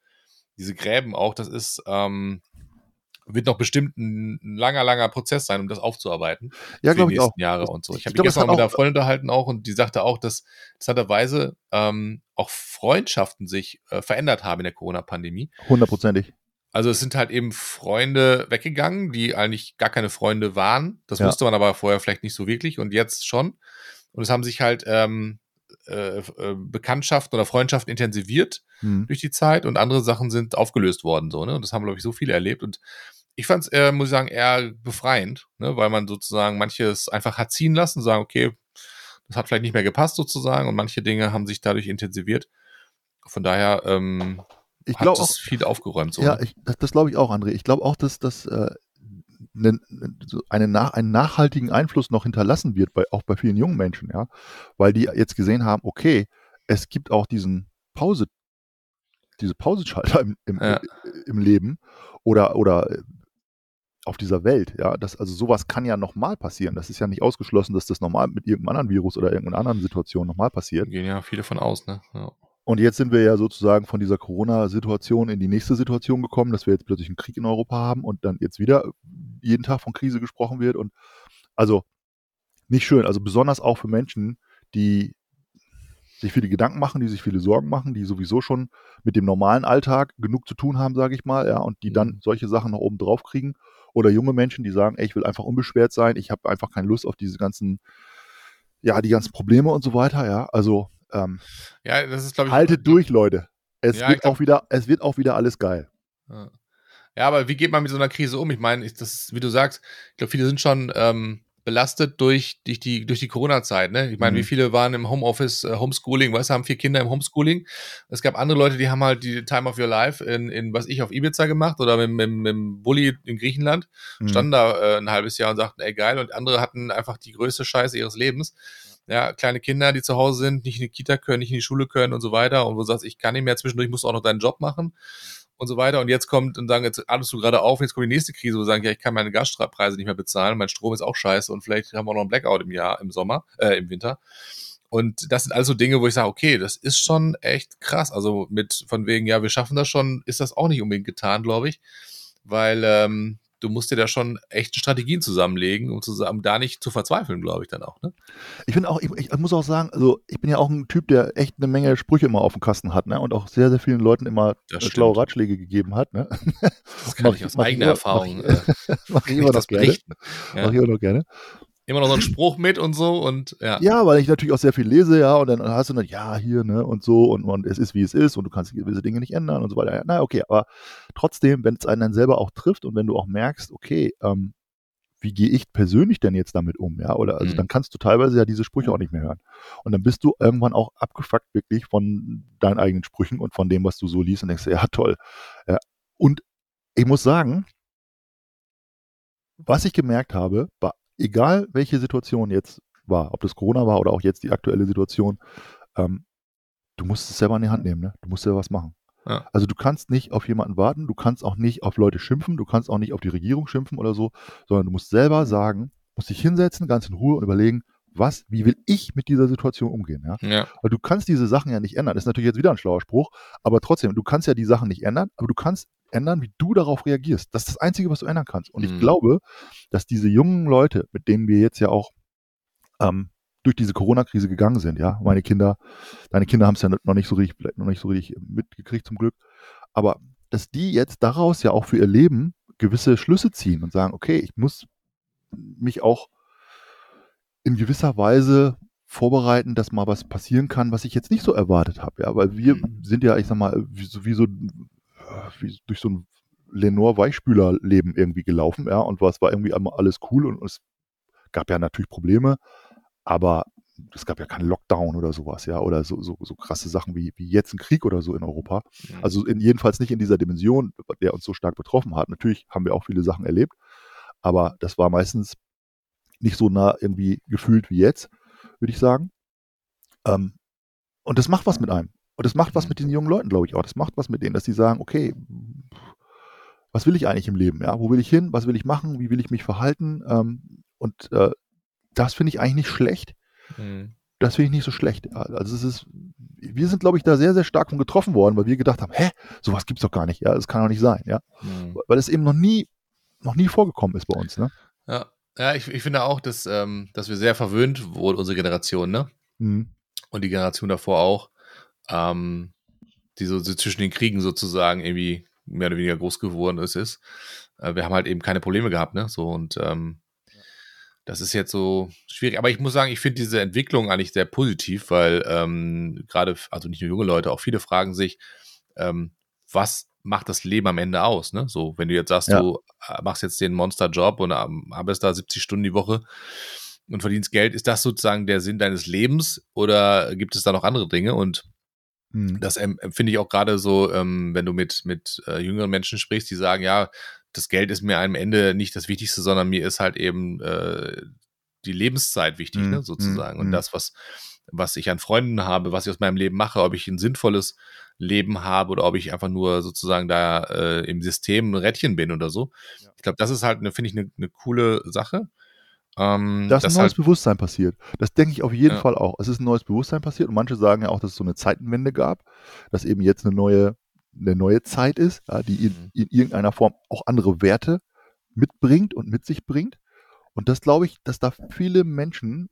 diese Gräben auch, das ist, ähm, wird noch bestimmt ein, ein, langer, langer Prozess sein, um das aufzuarbeiten. Ja, glaube ich auch. Jahre und so. Ich, habe mich gestern mit einer Freundin unterhalten auch und die sagte auch, dass interessanterweise ähm, auch Freundschaften sich äh, verändert haben in der Corona-Pandemie. Hundertprozentig. Also es sind halt eben Freunde weggegangen, die eigentlich gar keine Freunde waren. Das ja. wusste man aber vorher vielleicht nicht so wirklich und jetzt schon. Und es haben sich halt ähm, äh, äh, Bekanntschaften oder Freundschaften intensiviert mhm. durch die Zeit und andere Sachen sind aufgelöst worden. So, ne? Und das haben, glaube ich, so viele erlebt. Und ich fand es, äh, muss ich sagen, eher befreiend, ne? weil man sozusagen manches einfach hat ziehen lassen, sagen, okay, das hat vielleicht nicht mehr gepasst sozusagen und manche Dinge haben sich dadurch intensiv. Von daher ähm, ich hat es viel aufgeräumt. So, ja, ne? ich, das, das glaube ich auch, André. Ich glaube auch, dass das äh, einen, einen, einen nachhaltigen Einfluss noch hinterlassen wird, bei, auch bei vielen jungen Menschen, ja, weil die jetzt gesehen haben, okay, es gibt auch diesen Pause, diese Pauseschalter im, im, ja. im Leben oder, oder auf dieser Welt, ja, das, also sowas kann ja nochmal passieren. Das ist ja nicht ausgeschlossen, dass das normal mit irgendeinem anderen Virus oder irgendeiner anderen Situation nochmal passiert. Gehen ja viele von aus, ne? Ja. Und jetzt sind wir ja sozusagen von dieser Corona-Situation in die nächste Situation gekommen, dass wir jetzt plötzlich einen Krieg in Europa haben und dann jetzt wieder jeden Tag von Krise gesprochen wird. Und also nicht schön. Also besonders auch für Menschen, die sich viele Gedanken machen, die sich viele Sorgen machen, die sowieso schon mit dem normalen Alltag genug zu tun haben, sage ich mal, ja, und die dann mhm. solche Sachen noch oben drauf kriegen. Oder junge Menschen, die sagen, ey, ich will einfach unbeschwert sein, ich habe einfach keine Lust auf diese ganzen, ja, die ganzen Probleme und so weiter, ja. Also ähm, ja, das ist, ich. Haltet durch, Leute. Es ja, wird glaub, auch wieder, es wird auch wieder alles geil. Ja. ja. aber wie geht man mit so einer Krise um? Ich meine, das, wie du sagst, ich glaube, viele sind schon ähm, belastet durch, durch die, durch die Corona-Zeit. Ne? Ich meine, mhm. wie viele waren im Homeoffice, äh, Homeschooling, weißt du, haben vier Kinder im Homeschooling. Es gab andere Leute, die haben halt die Time of Your Life in, in was ich, auf Ibiza gemacht oder mit, mit, mit dem Bulli in Griechenland. Mhm. Standen da äh, ein halbes Jahr und sagten, ey geil. Und andere hatten einfach die größte Scheiße ihres Lebens. Ja, kleine Kinder, die zu Hause sind, nicht in die Kita können, nicht in die Schule können und so weiter. Und wo du sagst, ich kann nicht mehr, zwischendurch musst du auch noch deinen Job machen und so weiter. Und jetzt kommt und sagen, jetzt ahnst du gerade auf, jetzt kommt die nächste Krise, wo sie sagen, ja, ich kann meine Gaspreise nicht mehr bezahlen, mein Strom ist auch scheiße und vielleicht haben wir noch einen Blackout im Jahr, im Sommer, äh, im Winter. Und das sind also Dinge, wo ich sage, okay, das ist schon echt krass. Also mit von wegen, ja, wir schaffen das schon, ist das auch nicht unbedingt getan, glaube ich. Weil ähm, du musst dir da schon echte Strategien zusammenlegen, um, zusammen, da nicht zu verzweifeln, glaube ich dann auch. Ne? Ich finde auch, ich, ich, muss auch sagen, also ich bin ja auch ein Typ, der echt eine Menge Sprüche immer auf dem Kasten hat, ne? Und auch sehr, sehr vielen Leuten immer schlaue Ratschläge gegeben hat. Ne? Das kann mach, ich aus eigener Erfahrung. Mach, äh, mach ich immer noch gerne. Ja. Mach ich immer noch gerne immer noch so einen Spruch mit und so und ja. Ja, weil ich natürlich auch sehr viel lese, ja, und dann hast du dann, ja, hier, ne, und so, und, und es ist, wie es ist, und du kannst gewisse Dinge nicht ändern und so weiter. Ja, na, okay, aber trotzdem, wenn es einen dann selber auch trifft und wenn du auch merkst, okay, ähm, wie gehe ich persönlich denn jetzt damit um, ja, oder also mhm. dann kannst du teilweise ja diese Sprüche auch nicht mehr hören. Und dann bist du irgendwann auch abgefuckt wirklich von deinen eigenen Sprüchen und von dem, was du so liest und denkst, ja, toll. Ja. Und ich muss sagen, was ich gemerkt habe, bei egal welche Situation jetzt war, ob das Corona war oder auch jetzt die aktuelle Situation, ähm, du musst es selber in die Hand nehmen, ne? Du musst selber was machen. Ja. Also du kannst nicht auf jemanden warten, du kannst auch nicht auf Leute schimpfen, du kannst auch nicht auf die Regierung schimpfen oder so, sondern du musst selber sagen, musst dich hinsetzen, ganz in Ruhe und überlegen, was, wie will ich mit dieser Situation umgehen? Ja? ja. Weil du kannst diese Sachen ja nicht ändern. Das ist natürlich jetzt wieder ein schlauer Spruch, aber trotzdem, du kannst ja die Sachen nicht ändern, aber du kannst ändern, wie du darauf reagierst. Das ist das Einzige, was du ändern kannst. Und mhm. ich glaube, dass diese jungen Leute, mit denen wir jetzt ja auch ähm, durch diese Corona-Krise gegangen sind, ja, meine Kinder, deine Kinder haben es ja noch nicht so richtig, noch nicht so richtig mitgekriegt zum Glück, aber dass die jetzt daraus ja auch für ihr Leben gewisse Schlüsse ziehen und sagen, okay, ich muss mich auch in gewisser Weise vorbereiten, dass mal was passieren kann, was ich jetzt nicht so erwartet habe. Ja, weil wir Mhm. sind ja, ich sag mal, wie so, wie so wie durch so ein Lenore-Weichspüler-Leben irgendwie gelaufen, ja, und was war irgendwie einmal alles cool und es gab ja natürlich Probleme, aber es gab ja keinen Lockdown oder sowas, ja, oder so, so, so krasse Sachen wie, wie jetzt ein Krieg oder so in Europa. Mhm. Also in, jedenfalls nicht in dieser Dimension, der uns so stark betroffen hat. Natürlich haben wir auch viele Sachen erlebt, aber das war meistens nicht so nah irgendwie gefühlt wie jetzt, würde ich sagen. Ähm, und das macht was mit einem. Und das macht was Mhm. mit diesen jungen Leuten, glaube ich auch. Das macht was mit denen, dass sie sagen, okay, was will ich eigentlich im Leben? Ja, wo will ich hin? Was will ich machen? Wie will ich mich verhalten? Ähm, und äh, das finde ich eigentlich nicht schlecht. Mhm. Das finde ich nicht so schlecht. Also es ist, wir sind, glaube ich, da sehr, sehr stark von getroffen worden, weil wir gedacht haben, hä, sowas gibt's doch gar nicht. Ja, das kann doch nicht sein. Ja, Mhm. weil es eben noch nie, noch nie vorgekommen ist bei uns. Ne? Ja, ja ich, ich finde auch, dass, ähm, dass wir sehr verwöhnt wurden, unsere Generation, ne? Mhm. Und die Generation davor auch, ähm, die so, so zwischen den Kriegen sozusagen irgendwie mehr oder weniger groß geworden ist. ist. Äh, wir haben halt eben keine Probleme gehabt, ne? So und ähm, das ist jetzt so schwierig. Aber ich muss sagen, ich finde diese Entwicklung eigentlich sehr positiv, weil ähm, gerade, also nicht nur junge Leute, auch viele fragen sich, ähm, was macht das Leben am Ende aus? Ne? So, wenn du jetzt sagst, Ja. du äh, machst jetzt den Monster-Job und arbeitest da 70 Stunden die Woche und verdienst Geld, ist das sozusagen der Sinn deines Lebens oder gibt es da noch andere Dinge? Und Mhm. das empfinde ich auch gerade so, ähm, wenn du mit, mit äh, jüngeren Menschen sprichst, die sagen, ja, das Geld ist mir am Ende nicht das Wichtigste, sondern mir ist halt eben äh, die Lebenszeit wichtig, Mhm, ne, sozusagen. mhm, Und mhm. das, was, was ich an Freunden habe, was ich aus meinem Leben mache, ob ich ein sinnvolles Leben habe oder ob ich einfach nur sozusagen da äh, im System ein Rädchen bin oder so. Ja. Ich glaube, das ist halt, eine, finde ich, eine, eine coole Sache. Ähm, Da ist ein das neues halt, Bewusstsein passiert. Das denke ich auf jeden Ja. Fall auch. Es ist ein neues Bewusstsein passiert und manche sagen ja auch, dass es so eine Zeitenwende gab, dass eben jetzt eine neue, eine neue Zeit ist, ja, die in, Mhm. in irgendeiner Form auch andere Werte mitbringt und mit sich bringt. Und das glaube ich, dass da viele Menschen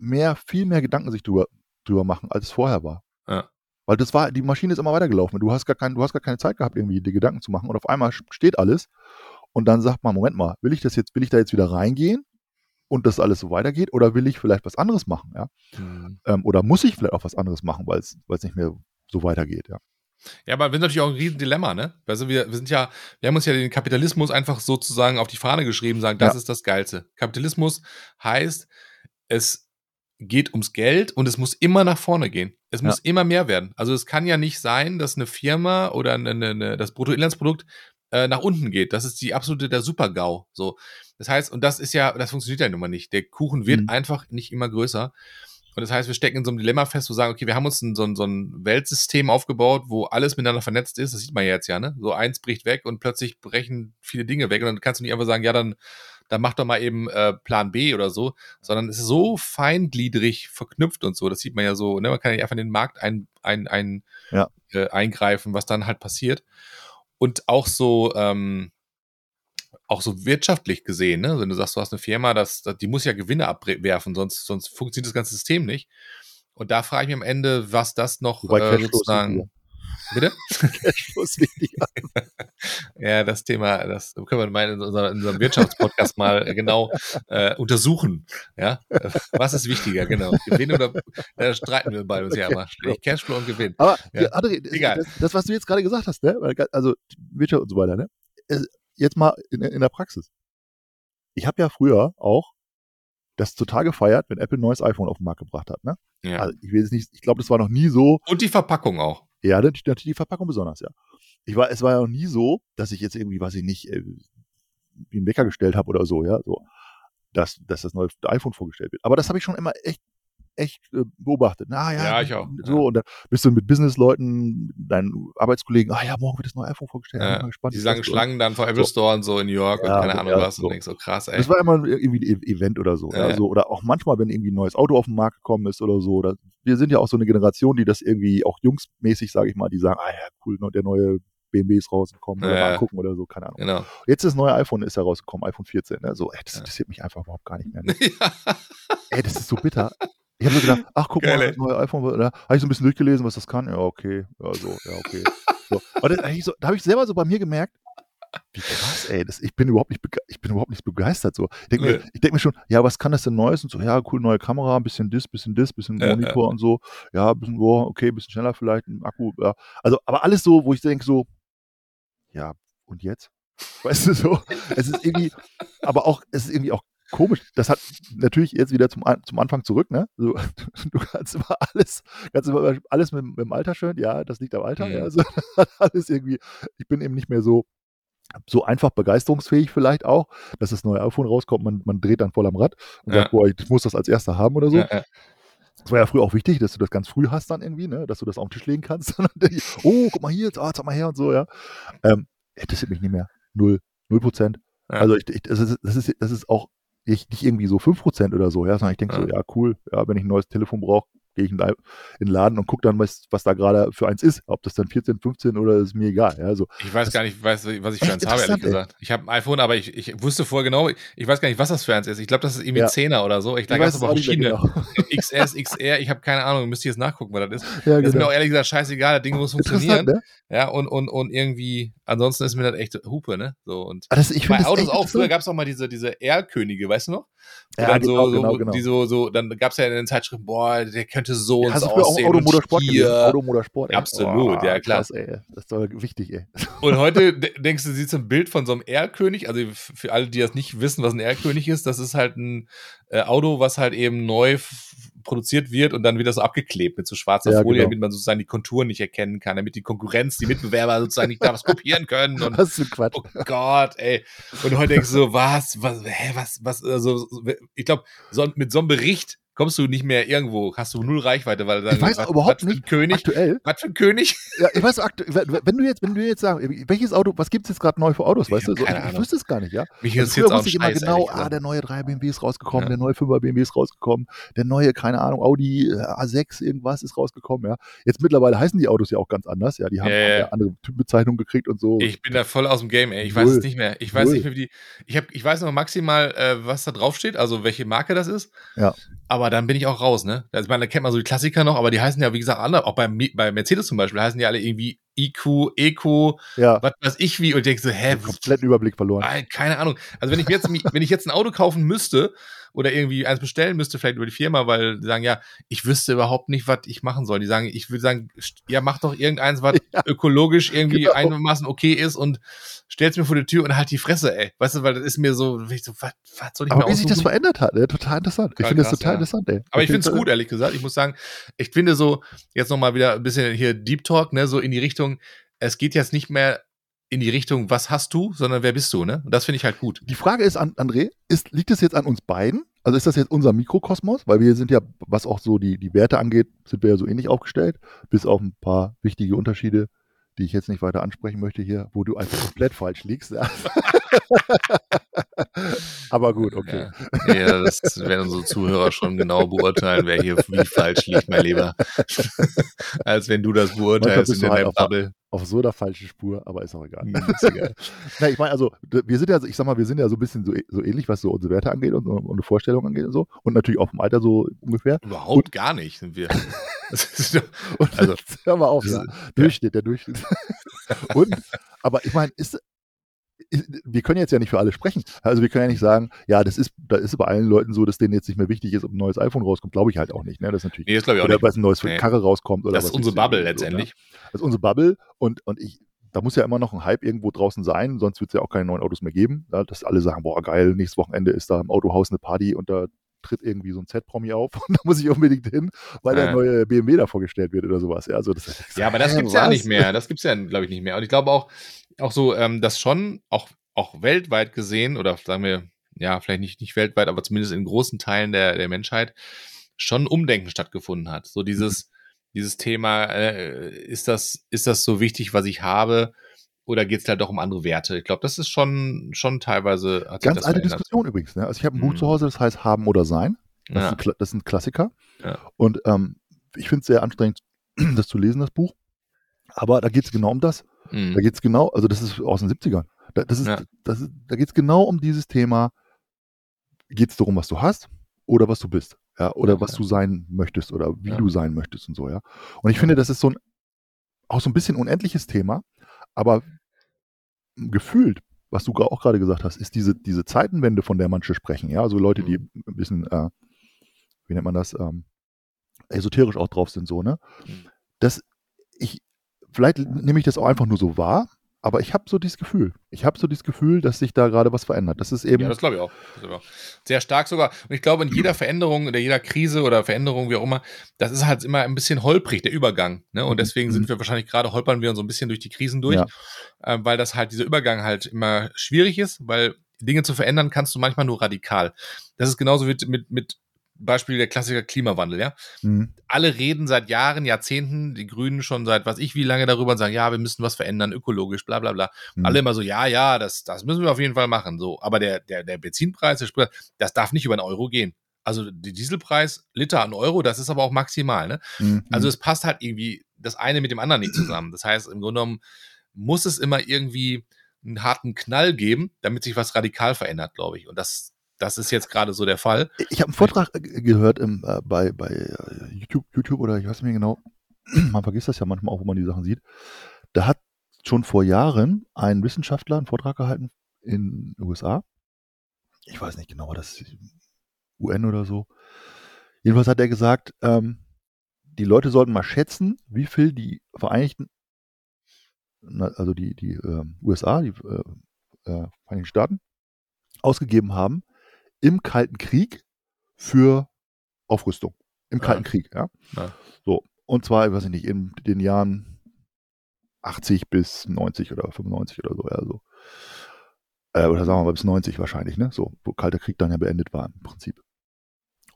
mehr, viel mehr Gedanken sich drüber, drüber machen, als es vorher war. Ja. Weil das war, die Maschine ist immer weitergelaufen. Du hast gar kein, du hast gar keine Zeit gehabt, irgendwie dir Gedanken zu machen. Und auf einmal steht alles. Und dann sagt man, Moment mal, will ich das jetzt, will ich da jetzt wieder reingehen und das alles so weitergeht? Oder will ich vielleicht was anderes machen, ja? Mhm. Ähm, oder muss ich vielleicht auch was anderes machen, weil es weil es nicht mehr so weitergeht, ja? Ja, aber wir sind natürlich auch ein Riesendilemma, ne? Also wir, wir sind ja, wir haben uns ja den Kapitalismus einfach sozusagen auf die Fahne geschrieben, sagen, das Ja. ist das Geilste. Kapitalismus heißt, es geht ums Geld und es muss immer nach vorne gehen. Es Ja. muss immer mehr werden. Also es kann ja nicht sein, dass eine Firma oder eine, eine, das Bruttoinlandsprodukt äh, nach unten geht. Das ist die absolute der Super-GAU. So. Das heißt, und das ist ja, das funktioniert ja nun mal nicht. Der Kuchen wird Mhm. einfach nicht immer größer. Und das heißt, wir stecken in so einem Dilemma fest, wo wir sagen, okay, wir haben uns ein, so, ein, so ein Weltsystem aufgebaut, wo alles miteinander vernetzt ist. Das sieht man ja jetzt ja, ne? So eins bricht weg und plötzlich brechen viele Dinge weg. Und dann kannst du nicht einfach sagen, ja, dann, dann mach doch mal eben äh, Plan B oder so, sondern es ist so feingliedrig verknüpft und so. Das sieht man ja so, ne? Man kann ja einfach in den Markt ein, ein, ein, Ja. äh, eingreifen, was dann halt passiert. Und auch so, ähm, auch so wirtschaftlich gesehen, ne? Wenn du sagst, du hast eine Firma, das, das, die muss ja Gewinne abwerfen, sonst, sonst funktioniert das ganze System nicht. Und da frage ich mich am Ende, was das noch Wobei äh, sozusagen. Bitte? Cashflow ist wichtiger. Ja, das Thema, das können wir mal in, unser, in unserem Wirtschaftspodcast mal äh, genau äh, untersuchen. Ja, Äh, was ist wichtiger, genau? Gewinn oder da streiten wir beide uns ja immer. Cashflow. Und Gewinn. Aber Ja. André, das, Egal. Das, das, was du jetzt gerade gesagt hast, ne? Also Wirtschaft und so weiter, ne? Äh, Jetzt mal in, in der Praxis. Ich habe ja früher auch das total gefeiert, wenn Apple ein neues iPhone auf den Markt gebracht hat. Ne? Ja. Also ich will jetzt nicht, ich glaube, das war noch nie so, Und die Verpackung auch. Ja, natürlich die Verpackung besonders, ja. Ich war, es war ja noch nie so, dass ich jetzt irgendwie, weiß ich nicht, äh, wie einen Wecker gestellt habe oder so, ja, so, dass, dass das neue iPhone vorgestellt wird. Aber das habe ich schon immer echt, echt äh, beobachtet. Na ja, Ja, ich auch, So, ja. und dann bist du mit Businessleuten, deinen Arbeitskollegen, ah ja, morgen wird das neue iPhone vorgestellt. bin Ja, mal gespannt, die wie langen. Schlangen dann vor Apple So. Store und so in New York Ja, und keine Ahnung ja, was. so. Und denkst so krass, ey. Das war immer irgendwie ein E- Event oder so. Ja, Ja, ja. so. Oder auch manchmal, wenn irgendwie ein neues Auto auf den Markt gekommen ist oder so. Oder, wir sind ja auch so eine Generation, die das irgendwie auch jungsmäßig, sage ich mal, die sagen, ah ja, cool, ne, der neue BMW ist rausgekommen, oder Ja, mal ja. gucken oder so, keine Ahnung. Genau. Jetzt ist das neue iPhone ist ja rausgekommen, iPhone 14. Ne? So, ey, das Ja. interessiert mich einfach überhaupt gar nicht mehr. Ne? ja. ey, das ist so bitter. Ich habe so gedacht, ach guck Geil, mal, das neue iPhone, da habe ich so ein bisschen durchgelesen, was das kann. Ja, okay, ja, so, ja, okay. So. Und das, so, da habe ich selber so bei mir gemerkt, Wie krass, ey. Das, ich, bin überhaupt nicht ich bin überhaupt nicht begeistert. So. Ich denke mir, ich denk mir schon, ja, was kann das denn Neues? Und so, ja, cool, neue Kamera, ein bisschen das, bisschen das, bisschen Ja, Monitor und so. Ja, ein bisschen, boah, okay, ein bisschen schneller vielleicht, ein Akku. Ja. Also, aber alles so, wo ich denke, so, ja, und jetzt? Weißt du so? Es ist irgendwie, aber auch, es ist irgendwie auch komisch. Das hat natürlich jetzt wieder zum, zum Anfang zurück, ne? So, du kannst immer alles, kannst immer alles mit, mit dem Alter schön, ja, das liegt am Alter, Mhm. ja. Also, das hat alles irgendwie, ich bin eben nicht mehr so, so einfach begeisterungsfähig vielleicht auch, dass das neue iPhone rauskommt, man, man dreht dann voll am Rad und Ja. sagt, boah, ich muss das als erster haben oder so. Ja, ja. Das war ja früher auch wichtig, dass du das ganz früh hast dann irgendwie, ne? dass du das auf den Tisch legen kannst. Oh, guck mal hier, jetzt, ah, zeig mal her und so, ja. Ähm, interessiert mich nicht mehr. Null. Null Prozent. Also ich, ich, das, ist, das, ist, das ist auch nicht, nicht irgendwie so 5 Prozent oder so, ja, sondern ich denke so, Ja. ja, cool, ja, wenn ich ein neues Telefon brauche, gehe ich in, den Laden und gucke dann, was, was da gerade für eins ist. Ob das dann 14, 15 oder ist mir egal. Ja, also, Ich weiß Das- gar nicht, weiß, was ich für eins habe, ehrlich gesagt. Ich habe ein iPhone, aber ich, ich wusste vorher genau, ich weiß gar nicht, was das für eins ist. Ich glaube, das ist irgendwie Ja. ein 10er oder so. Ich, da ich gab weiß es es aber verschiedene. genau. XS, XR, ich habe keine Ahnung, müsste ich jetzt nachgucken, was das ist. ja, Das ist mir genau. auch ehrlich gesagt scheißegal, das Ding muss funktionieren. Ne? Ja, und, und, und irgendwie, ansonsten ist mir das echt Hupe, ne? So, und Aber das, ich das Autos auch, früher gab es auch mal diese, diese Erlkönige, weißt du noch? Wo Ja, dann genau, so, genau, genau. Die so, so, dann gab es ja in den Zeitschriften, boah, der könnte so und Hast so auch aussehen. Automotorsport und gelesen? hier. Automotorsport, ey. Absolut, ja, klar. Krass, ey. Das ist doch wichtig, ey. Und heute de- denkst du, siehst du ein Bild von so einem Erlkönig. Also für alle, die das nicht wissen, was ein Erlkönig ist, das ist halt ein äh, Auto, was halt eben neu produziert wird und dann wird das so abgeklebt mit so schwarzer Ja, Folie, genau. damit man sozusagen die Konturen nicht erkennen kann, damit die Konkurrenz, die Mitbewerber sozusagen nicht da was kopieren können. Und Was für ein Quatsch. oh Gott, ey. Und heute denkst du so, was, was, hä, was, was, also, ich glaube, so, mit so einem Bericht kommst du nicht mehr irgendwo, hast du null Reichweite, weil dann Ich weiß was, überhaupt was nicht, König, Aktuell, was für ein König? ja, ich weiß wenn du jetzt, wenn du jetzt sagen, welches Auto, was gibt es jetzt gerade neu für Autos, Ich weißt du? So, ich, wüsste es gar nicht, ja. Mich Also interessiert früher auch ich immer Scheiß, genau, ah, der neue 3 BMW ist rausgekommen, Ja. der neue 5er BMW ist rausgekommen, der neue, keine Ahnung, Audi äh, A6 irgendwas ist rausgekommen, ja. Jetzt mittlerweile heißen die Autos ja auch ganz anders, ja. Die haben eine andere Typbezeichnung gekriegt und so. Ich bin da voll aus dem Game, ey. Ich weiß Null. es nicht mehr. Ich weiß Null. nicht mehr, wie die. Ich, hab, ich weiß noch maximal, äh, was da draufsteht, also welche Marke das ist. Ja. Aber dann bin ich auch raus, ne? Also, ich meine, da kennt man so die Klassiker noch, aber die heißen ja, wie gesagt, andere. Auch bei, bei Mercedes zum Beispiel heißen die alle irgendwie IQ, Eco, ja, was weiß ich wie. Und ich denke so, hä, kompletten Überblick verloren. Keine Ahnung. Also wenn ich jetzt, wenn ich jetzt ein Auto kaufen müsste oder irgendwie eins bestellen müsste, vielleicht über die Firma, weil die sagen, ja, ich wüsste überhaupt nicht, was ich machen soll. Die sagen, ich würde sagen, ja, mach doch irgendeins, was Ja. ökologisch irgendwie Genau. einigermaßen okay ist und stell's mir vor die Tür und halt die Fresse, ey. Weißt du, weil das ist mir so, ich so was, was soll ich Aber mir wie sich das verändert hat, ne? total interessant. Ich Total finde das total ja. interessant, ey. Aber ich Auf finde es gut, ehrlich gesagt. Ich muss sagen, ich finde so, jetzt nochmal wieder ein bisschen hier Deep Talk, ne, so in die Richtung, es geht jetzt nicht mehr in die Richtung, was hast du, sondern wer bist du, ne? Und das finde ich halt gut. Die Frage ist, an, André, ist, liegt es jetzt an uns beiden? Also ist das jetzt unser Mikrokosmos? Weil wir sind ja, was auch so die, die Werte angeht, sind wir ja so ähnlich aufgestellt, bis auf ein paar wichtige Unterschiede, die ich jetzt nicht weiter ansprechen möchte hier, wo du einfach komplett falsch liegst. Aber gut, okay. Ja, ja, das werden unsere Zuhörer schon genau beurteilen, wer hier wie falsch liegt, mein Lieber. Als wenn du das beurteilst in du halt deiner Bubble. Auf so einer falschen Spur, aber ist auch egal. Hm, ist egal. Na, ich meine, also, wir sind ja, ich sag mal, wir sind ja so ein bisschen so, so ähnlich, was so unsere Werte angeht und, so- und eine Vorstellung angeht und so. Und natürlich auch vom Alter so ungefähr. Überhaupt gar nicht sind wir. Und Also, hör mal auf, ja. Durchschnitt, der Durchschnitt. und, aber ich meine, ist, ist, wir können jetzt ja nicht für alle sprechen. Also wir können ja nicht sagen, ja, das ist, da ist bei allen Leuten so, dass denen jetzt nicht mehr wichtig ist, ob ein neues iPhone rauskommt. Glaube ich halt auch nicht. Ne? Das ist natürlich Nee, das glaube ich auch oder nicht. was ein neues Nee. Karre rauskommt. Oder Das was ist unsere Bubble so, ne? letztendlich. Das ist unsere Bubble und, und ich, da muss ja immer noch ein Hype irgendwo draußen sein, sonst wird es ja auch keine neuen Autos mehr geben. Ja, dass alle sagen, boah, geil, nächstes Wochenende ist da im Autohaus eine Party und da tritt irgendwie so ein Z-Promi auf und da muss ich unbedingt hin, weil der Ja. neue BMW da vorgestellt wird oder sowas. Ja, also das, Ja, aber das Hä, gibt's ja nicht mehr. Das gibt's ja, glaube ich, nicht mehr. Und ich glaube auch, auch so, ähm, dass schon auch, auch weltweit gesehen, oder sagen wir, ja, vielleicht nicht, nicht weltweit, aber zumindest in großen Teilen der, der Menschheit schon Umdenken stattgefunden hat. So dieses, dieses Thema, äh, ist das, ist das so wichtig, was ich habe? Oder geht's halt doch um andere Werte? Ich glaube, das ist schon, schon teilweise Ganz alte. Diskussion übrigens. Ne? Also ich habe ein Buch Mhm. zu Hause, das heißt Haben oder Sein. Das, ist, Ja. ein, Kla- das ist ein Klassiker. Ja. Und ähm, ich finde es sehr anstrengend, das zu lesen, das Buch. Aber da geht es genau um das. Mhm. Da geht es genau, also das ist aus den 70ern. Da, das ist, Ja. das ist, da geht es genau um dieses Thema, geht es darum, was du hast oder was du bist. Ja, oder Ja, was ja. du sein möchtest oder wie Ja. du sein möchtest und so, ja. Und ich finde, das ist so ein auch so ein bisschen unendliches Thema, aber gefühlt, was du auch gerade gesagt hast, ist diese, diese Zeitenwende, von der manche sprechen. Ja, also Leute, die Mhm. ein bisschen, äh, wie nennt man das, ähm, esoterisch auch drauf sind, so, ne? Mhm. Das, ich, vielleicht nehme ich das auch einfach nur so wahr, aber ich habe so dieses Gefühl. Ich habe so dieses Gefühl, dass sich da gerade was verändert. Das ist eben. Ja, das glaube ich auch. Sehr stark sogar. Und ich glaube, in jeder Veränderung, in jeder Krise oder Veränderung, wie auch immer, das ist halt immer ein bisschen holprig, der Übergang. Ne? Und deswegen sind wir wahrscheinlich gerade, holpern wir so ein bisschen durch die Krisen durch, Ja. äh, weil das halt dieser Übergang halt immer schwierig ist, weil Dinge zu verändern kannst du manchmal nur radikal. Das ist genauso wie mit, mit Beispiel der Klassiker Klimawandel, ja. Mhm. alle reden seit Jahren, Jahrzehnten, die Grünen schon seit was ich wie lange darüber und sagen, ja, wir müssen was verändern, ökologisch, bla bla bla. Mhm. Alle immer so, ja, ja, das, das müssen wir auf jeden Fall machen. So, aber der, der, der Benzinpreis, der Sprit, das darf nicht über einen Euro gehen. Also der Dieselpreis, Liter an Euro, das ist aber auch maximal, ne? Mhm. Also es passt halt irgendwie das eine mit dem anderen nicht zusammen. Das heißt, im Grunde genommen muss es immer irgendwie einen harten Knall geben, damit sich was radikal verändert, glaube ich. Und das, das ist jetzt gerade so der Fall. Ich habe einen Vortrag äh, gehört im, äh, bei, bei äh, YouTube, YouTube oder ich weiß nicht mehr genau. Man vergisst das ja manchmal auch, wo man die Sachen sieht. Da hat schon vor Jahren ein Wissenschaftler einen Vortrag gehalten in den USA. Ich weiß nicht genau, war das UN oder so. Jedenfalls hat er gesagt, ähm, die Leute sollten mal schätzen, wie viel die Vereinigten, also die, die ähm, USA, die äh, äh, Vereinigten Staaten, ausgegeben haben im Kalten Krieg für Aufrüstung. Im Ja. Kalten Krieg, ja. Ja. So. Und zwar, ich weiß ich nicht, in den Jahren 80 bis 90 oder 95 oder so, ja, so. Äh, oder sagen wir mal bis 90 wahrscheinlich, ne? So, wo Kalter Krieg dann ja beendet war im Prinzip.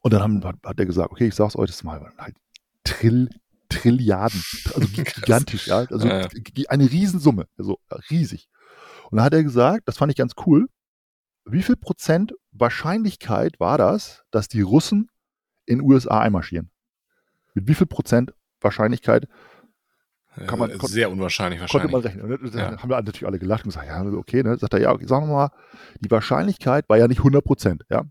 Und dann haben, hat, hat er gesagt, okay, ich sag's euch das mal, halt Trill, Trilliarden, also gigantisch, ja, also Ja, ja. eine Riesensumme, also riesig. Und dann hat er gesagt, das fand ich ganz cool, wie viel Prozent Wahrscheinlichkeit war das, dass die Russen in USA einmarschieren? Mit wie viel Prozent Wahrscheinlichkeit Kann man- Äh, sehr unwahrscheinlich konnte wahrscheinlich. man rechnen? Und dann Ja. haben wir natürlich alle gelacht und gesagt, ja, okay, ne? Sagt er, ja, okay, sagen wir mal, die Wahrscheinlichkeit war ja nicht 100 Prozent, ja,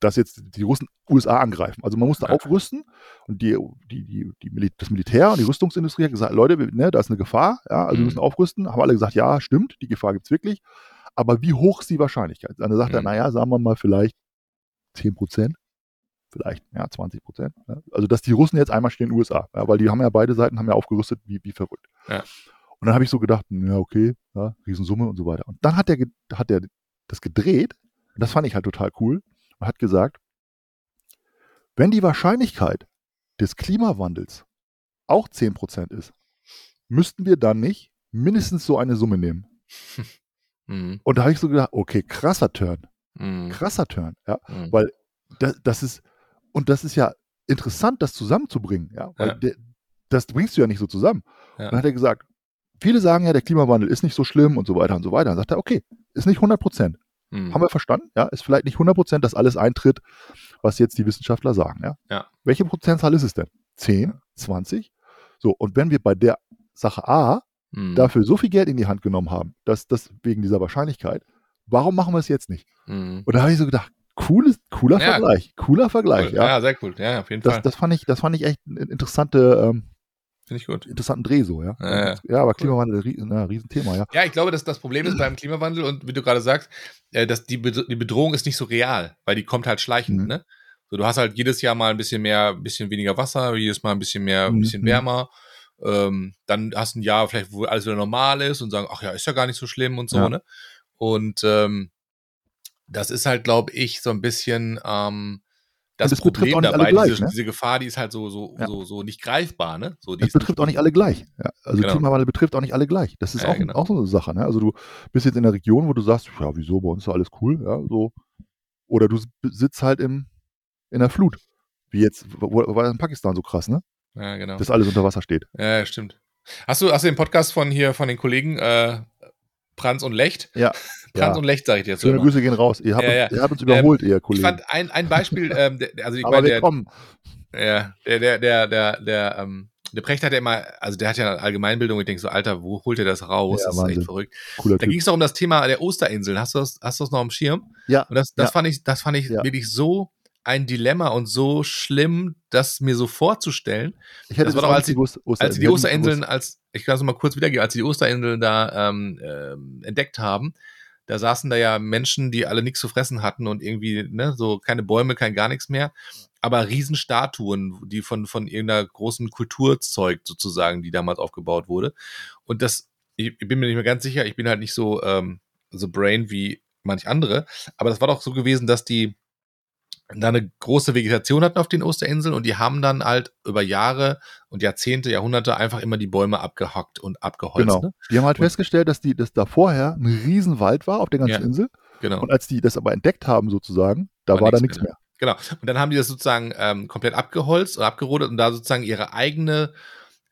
dass jetzt die Russen USA angreifen. Also man musste Ja. aufrüsten und die, die, die, die das Militär und die Rüstungsindustrie hat gesagt, Leute, wir- ne, da ist eine Gefahr, ja, also wir Mhm. müssen aufrüsten. Haben alle gesagt, ja, stimmt, die Gefahr gibt es wirklich. Aber wie hoch ist die Wahrscheinlichkeit? Dann sagt er, Mhm. naja, sagen wir mal vielleicht 10 Prozent, vielleicht ja, 20 Prozent. Ja. Also dass die Russen jetzt einmal stehen in den USA, ja, weil die haben ja beide Seiten haben ja aufgerüstet wie, wie verrückt. Ja. Und dann habe ich so gedacht, ja, okay, ja, Riesensumme und so weiter. Und dann hat ge- hat der das gedreht, und das fand ich halt total cool, und hat gesagt, wenn die Wahrscheinlichkeit des Klimawandels auch 10% ist, müssten wir dann nicht mindestens so eine Summe nehmen. Mhm. Und da habe ich so gedacht, okay, krasser Turn, Mhm. krasser Turn, ja. Mhm. weil das, das ist, und das ist ja interessant, das zusammenzubringen, ja, weil Ja. Der, das bringst du ja nicht so zusammen. Ja. Und dann hat er gesagt, viele sagen ja, der Klimawandel ist nicht so schlimm und so weiter und so weiter. Dann sagt er, okay, ist nicht 100 Prozent. Mhm. Haben wir verstanden? Ja, ist vielleicht nicht 100 Prozent, dass alles eintritt, was jetzt die Wissenschaftler sagen, ja. Ja. Welche Prozentzahl ist es denn? 10, 20? So, und wenn wir bei der Sache A Mhm. dafür so viel Geld in die Hand genommen haben, dass das wegen dieser Wahrscheinlichkeit, warum machen wir es jetzt nicht? Mhm. Und da habe ich so gedacht, cooles, cooler Ja. Vergleich, cooler Vergleich, Cool. ja. ja, sehr cool. Ja, auf jeden Das, Fall. das, fand ich, das fand ich echt ein interessante, ähm, Finde ich gut. interessanten Dreh so, ja. Ja, ja. aber Klimawandel, rie- na, Riesenthema, ja. Ja, ich glaube, dass das Problem ist beim Klimawandel und wie du gerade sagst, äh, dass die, die Bedrohung ist nicht so real, weil die kommt halt schleichend. Mhm. Ne? So, du hast halt jedes Jahr mal ein bisschen mehr, ein bisschen weniger Wasser, jedes Mal ein bisschen mehr, ein Mhm. bisschen wärmer. Ähm, dann hast du ein Jahr vielleicht, wo alles wieder normal ist und sagen, ach ja, ist ja gar nicht so schlimm und so. Ja. Ne? Und ähm, das ist halt, glaube ich, so ein bisschen ähm, das betrifft Problem auch nicht alle dabei. gleich, diese, ne? diese Gefahr, die ist halt so, so, Ja. so, so nicht greifbar. Ne? So, die Das betrifft auch nicht alle gleich. Ja, also Genau. Klimawandel betrifft auch nicht alle gleich. Das ist Ja, auch, genau. auch so eine Sache. Ne? Also du bist jetzt in einer Region, wo du sagst, ja, wieso, bei uns ist alles cool, ja, so. Oder du sitzt halt im, in der Flut. Wie jetzt, wo- war das in Pakistan so krass, ne? Ja, genau. Dass alles unter Wasser steht. Ja, stimmt. Hast du, hast du den Podcast von hier, von den Kollegen äh, Pranz und Lecht? Ja. Pranz ja. und Lecht, sage ich dir jetzt Schöne immer. Grüße gehen raus. Ihr habt, Ja, ja. Uns, ihr habt uns überholt, ihr Ich Kollegen. fand ein, ein Beispiel, ähm, der, also ich Aber meine, wir der, kommen. ja, der, der, der, der, der, ähm, der Precht hat ja immer, also der hat ja Allgemeinbildung, ich denke so, Alter, wo holt er das raus? Ja, das ist Wahnsinn. echt verrückt. Cooler Da ging es doch um das Thema der Osterinseln. Hast du das, hast du das noch am Schirm? Ja. Und das, das fand ich, das fand ich wirklich so ein Dilemma und so schlimm, das mir so vorzustellen. Ich hätte Das war doch, als die- Oster- als sie die Osterinseln, als ich kann es mal kurz wiedergeben, als sie die Osterinseln da ähm, ähm, entdeckt haben, da saßen da ja Menschen, die alle nichts zu fressen hatten und irgendwie, ne, so keine Bäume, kein gar nichts mehr, aber Riesenstatuen, die von, von irgendeiner großen Kultur zeugt, sozusagen, die damals aufgebaut wurde. Und das, ich, ich bin mir nicht mehr ganz sicher, ich bin halt nicht so, ähm, so brain wie manch andere, aber das war doch so gewesen, dass die da eine große Vegetation hatten auf den Osterinseln und die haben dann halt über Jahre und Jahrzehnte, Jahrhunderte einfach immer die Bäume abgehackt und abgeholzt. Genau. Ne? Die haben halt Und- festgestellt, dass, die, dass da vorher ein Riesenwald war auf der ganzen Ja. Insel. Genau. Und als die das aber entdeckt haben, sozusagen, da War war, da nichts mehr. mehr. Genau. Und dann haben die das sozusagen ähm, komplett abgeholzt oder abgerodet und da sozusagen ihre eigene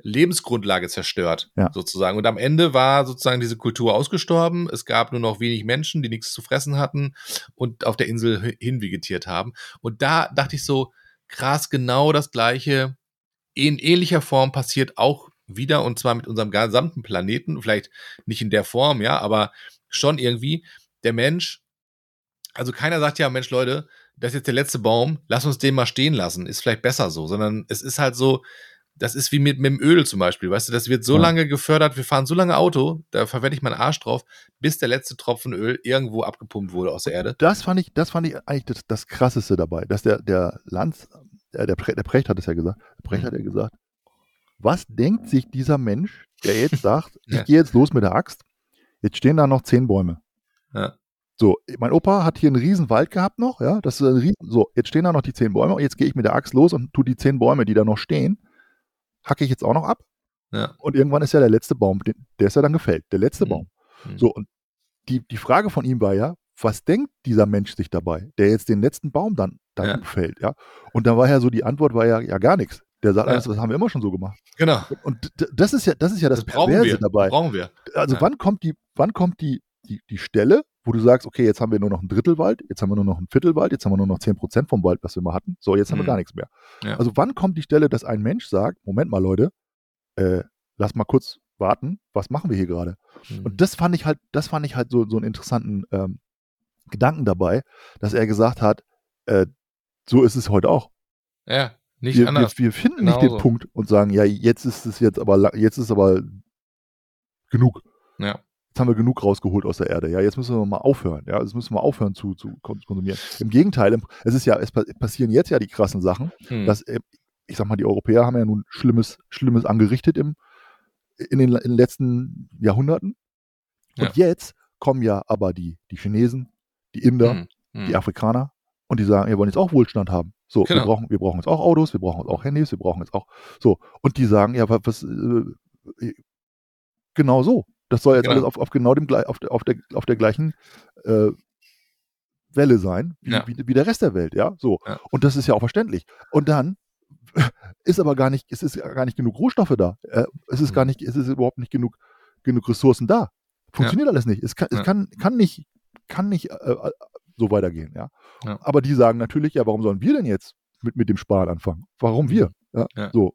Lebensgrundlage zerstört, Ja. sozusagen. Und am Ende war sozusagen diese Kultur ausgestorben. Es gab nur noch wenig Menschen, die nichts zu fressen hatten und auf der Insel hi- hinvegetiert haben. Und da dachte ich so, krass, genau das Gleiche in ähnlicher Form passiert auch wieder und zwar mit unserem gesamten Planeten. Vielleicht nicht in der Form, ja, aber schon irgendwie. Der Mensch, also keiner sagt ja, Mensch, Leute, das ist jetzt der letzte Baum, lass uns den mal stehen lassen, ist vielleicht besser so, sondern es ist halt so, das ist wie mit, mit dem Öl zum Beispiel, weißt du, das wird so Ja. lange gefördert, wir fahren so lange Auto, da verwende ich meinen Arsch drauf, bis der letzte Tropfen Öl irgendwo abgepumpt wurde aus der Erde. Das fand ich, das fand ich eigentlich das, das Krasseste dabei, dass der, der Lanz, äh, der, Pre, der Precht hat es ja gesagt, der Precht hat ja gesagt, was denkt sich dieser Mensch, der jetzt sagt, Ja. ich gehe jetzt los mit der Axt, jetzt stehen da noch zehn Bäume. Ja. So, mein Opa hat hier einen riesen Wald gehabt noch, ja, das ist ein riesen, so, jetzt stehen da noch die zehn Bäume und jetzt gehe ich mit der Axt los und tu die zehn Bäume, die da noch stehen, hacke ich jetzt auch noch ab Ja. und irgendwann ist ja der letzte Baum, der ist ja dann gefällt, der letzte Mhm. Baum. Mhm. So, und die, die Frage von ihm war ja, was denkt dieser Mensch sich dabei, der jetzt den letzten Baum dann, dann Ja. fällt, ja? Und da war ja so, die Antwort war ja, ja gar nichts. Der sagt, Ja. alles, das haben wir immer schon so gemacht. Genau. Und das ist ja, das ist ja das, Das brauchen Perverse wir. dabei. Brauchen wir. Also wann kommt die, wann kommt die, die, die Stelle, wo du sagst, okay, jetzt haben wir nur noch ein Drittel Wald, jetzt haben wir nur noch ein Viertel Wald, jetzt haben wir nur noch 10% vom Wald, was wir mal hatten. So, jetzt haben wir Mhm. gar nichts mehr. Ja. Also wann kommt die Stelle, dass ein Mensch sagt, Moment mal, Leute, äh, lass mal kurz warten, was machen wir hier gerade? Mhm. Und das fand ich halt, das fand ich halt so, so einen interessanten ähm, Gedanken dabei, dass er gesagt hat, äh, so ist es heute auch. ja, nicht Wir, wir, anders. wir finden nicht Genauso. den Punkt und sagen, ja, jetzt ist es jetzt aber, jetzt ist aber genug. Ja. Jetzt haben wir genug rausgeholt aus der Erde. Ja, jetzt müssen wir mal aufhören. Ja, jetzt müssen wir aufhören zu, zu kon- konsumieren. Im Gegenteil, es ist ja, es pa- passieren jetzt ja die krassen Sachen, Hm. dass, äh, ich sag mal, die Europäer haben ja nun Schlimmes, Schlimmes angerichtet im, in, den, in den letzten Jahrhunderten. Und jetzt kommen ja aber die, die Chinesen, die Inder, Hm. Hm. die Afrikaner und die sagen, wir wollen jetzt auch Wohlstand haben. So, Genau. wir, brauchen, wir brauchen jetzt auch Autos, wir brauchen jetzt auch Handys, wir brauchen jetzt auch. So, und die sagen, ja, wa- was, äh, genau so. Das soll jetzt Genau. alles auf, auf genau dem auf, der- auf, der, auf der gleichen äh, Welle sein, wie, Ja. wie, wie der Rest der Welt, ja. So. Ja. Und das ist ja auch verständlich. Und dann ist aber gar nicht, es ist gar nicht genug Rohstoffe da. Äh, es ist Mhm. gar nicht, es ist überhaupt nicht genug, genug Ressourcen da. Funktioniert alles nicht. Es kann, es Ja. kann, kann nicht, kann nicht äh, äh, so weitergehen, ja. Ja. Aber die sagen natürlich, ja, warum sollen wir denn jetzt mit, mit dem Sparen anfangen? Warum wir? Ja, Ja. So.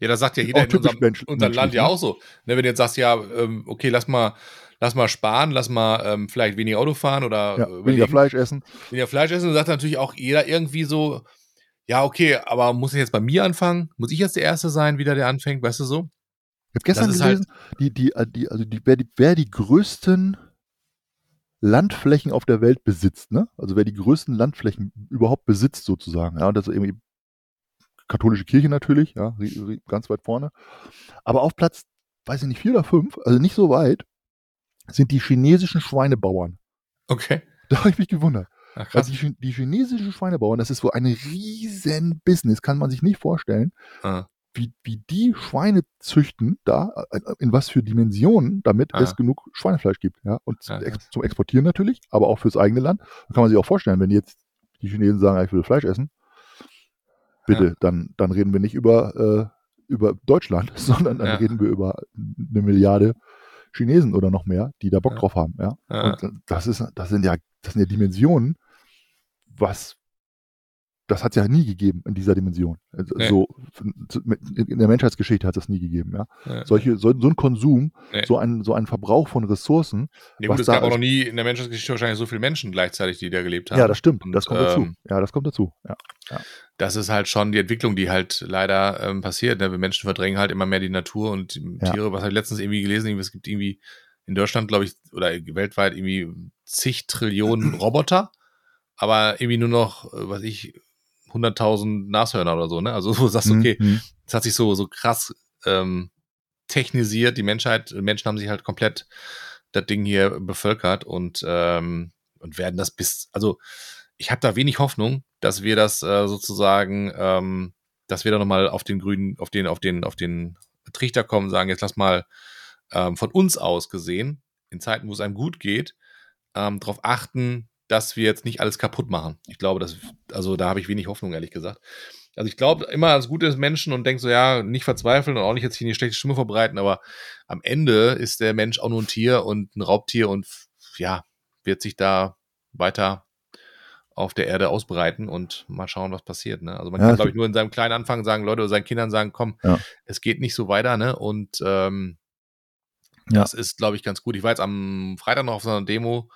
Ja, das sagt ja jeder in unserem, mensch- unserem Land ja ne? auch so. Ne, wenn du jetzt sagst, ja, ähm, okay, lass mal, lass mal sparen, lass mal ähm, vielleicht weniger Auto fahren oder Ja, äh, weniger Fleisch essen. weniger Fleisch essen, dann sagt natürlich auch jeder irgendwie so, ja, okay, aber muss ich jetzt bei mir anfangen? Muss ich jetzt der Erste sein, wieder der anfängt, weißt du so? Ich habe gestern halt gelesen, die, die, äh, die, also die, wer, die, wer die größten Landflächen auf der Welt besitzt, ne? Also wer die größten Landflächen überhaupt besitzt, sozusagen. Ja, und das ist irgendwie katholische Kirche natürlich, ja, ganz weit vorne. Aber auf Platz, weiß ich nicht, vier oder fünf, also nicht so weit, sind die chinesischen Schweinebauern. Okay. Da habe ich mich gewundert. Ach. Also die, die chinesischen Schweinebauern, das ist so ein riesen Business, kann man sich nicht vorstellen Ah, wie, wie die Schweine züchten, da, äh, in was für Dimensionen, damit Ah. es genug Schweinefleisch gibt. Ja? Und Ja, zum Exportieren natürlich, aber auch fürs eigene Land. Da kann man sich auch vorstellen, wenn jetzt die Chinesen sagen, ich will Fleisch essen, bitte, Ja. dann, dann reden wir nicht über, äh, über Deutschland, sondern dann Ja. reden wir über eine Milliarde Chinesen oder noch mehr, die da Bock Ja. drauf haben. Ja? Ja. Und das, ist, das, sind ja, das sind ja Dimensionen, was das hat es ja nie gegeben in dieser Dimension. Also Nee. So in der Menschheitsgeschichte hat es das nie gegeben. Ja? Ja. Solche, so, so ein Konsum, Nee. so ein so ein Verbrauch von Ressourcen. Ja, gut, es gab auch noch nie in der Menschheitsgeschichte wahrscheinlich so viele Menschen gleichzeitig, die da gelebt haben. Ja, das stimmt. Und, das kommt dazu. ähm, Ja, das kommt dazu. Ja. Das ist halt schon die Entwicklung, die halt leider ähm, passiert. Ne? Wir Menschen verdrängen halt immer mehr die Natur und die Ja. Tiere. Was habe ich letztens irgendwie gelesen? Es gibt irgendwie in Deutschland, glaube ich, oder weltweit irgendwie zig Trillionen Roboter, aber irgendwie nur noch, äh, was ich, 100.000 Nashörner oder so. Ne? Also du sagst, okay, Mhm. es hat sich so, so krass ähm, technisiert. Die Menschheit, Menschen haben sich halt komplett das Ding hier bevölkert und, ähm, und werden das bis, also ich habe da wenig Hoffnung, dass wir das äh, sozusagen, ähm, dass wir da nochmal auf den grünen, auf den, auf den, auf den Trichter kommen, sagen, jetzt lass mal ähm, von uns aus gesehen, in Zeiten, wo es einem gut geht, ähm, darauf achten, dass wir jetzt nicht alles kaputt machen. Ich glaube, das, also da habe ich wenig Hoffnung, ehrlich gesagt. Also ich glaube immer ans Gute des Menschen und denke so, ja, nicht verzweifeln und auch nicht jetzt hier eine schlechte Stimme verbreiten, aber am Ende ist der Mensch auch nur ein Tier und ein Raubtier und ja, wird sich da weiter auf der Erde ausbreiten und mal schauen, was passiert. Ne? Also man Ja, kann, glaube ich, nur in seinem kleinen Anfang sagen, Leute, oder seinen Kindern sagen, komm, Ja. es geht nicht so weiter, ne? Und ähm, Ja. das ist, glaube ich, ganz gut. Ich war jetzt am Freitag noch auf so einer Demo.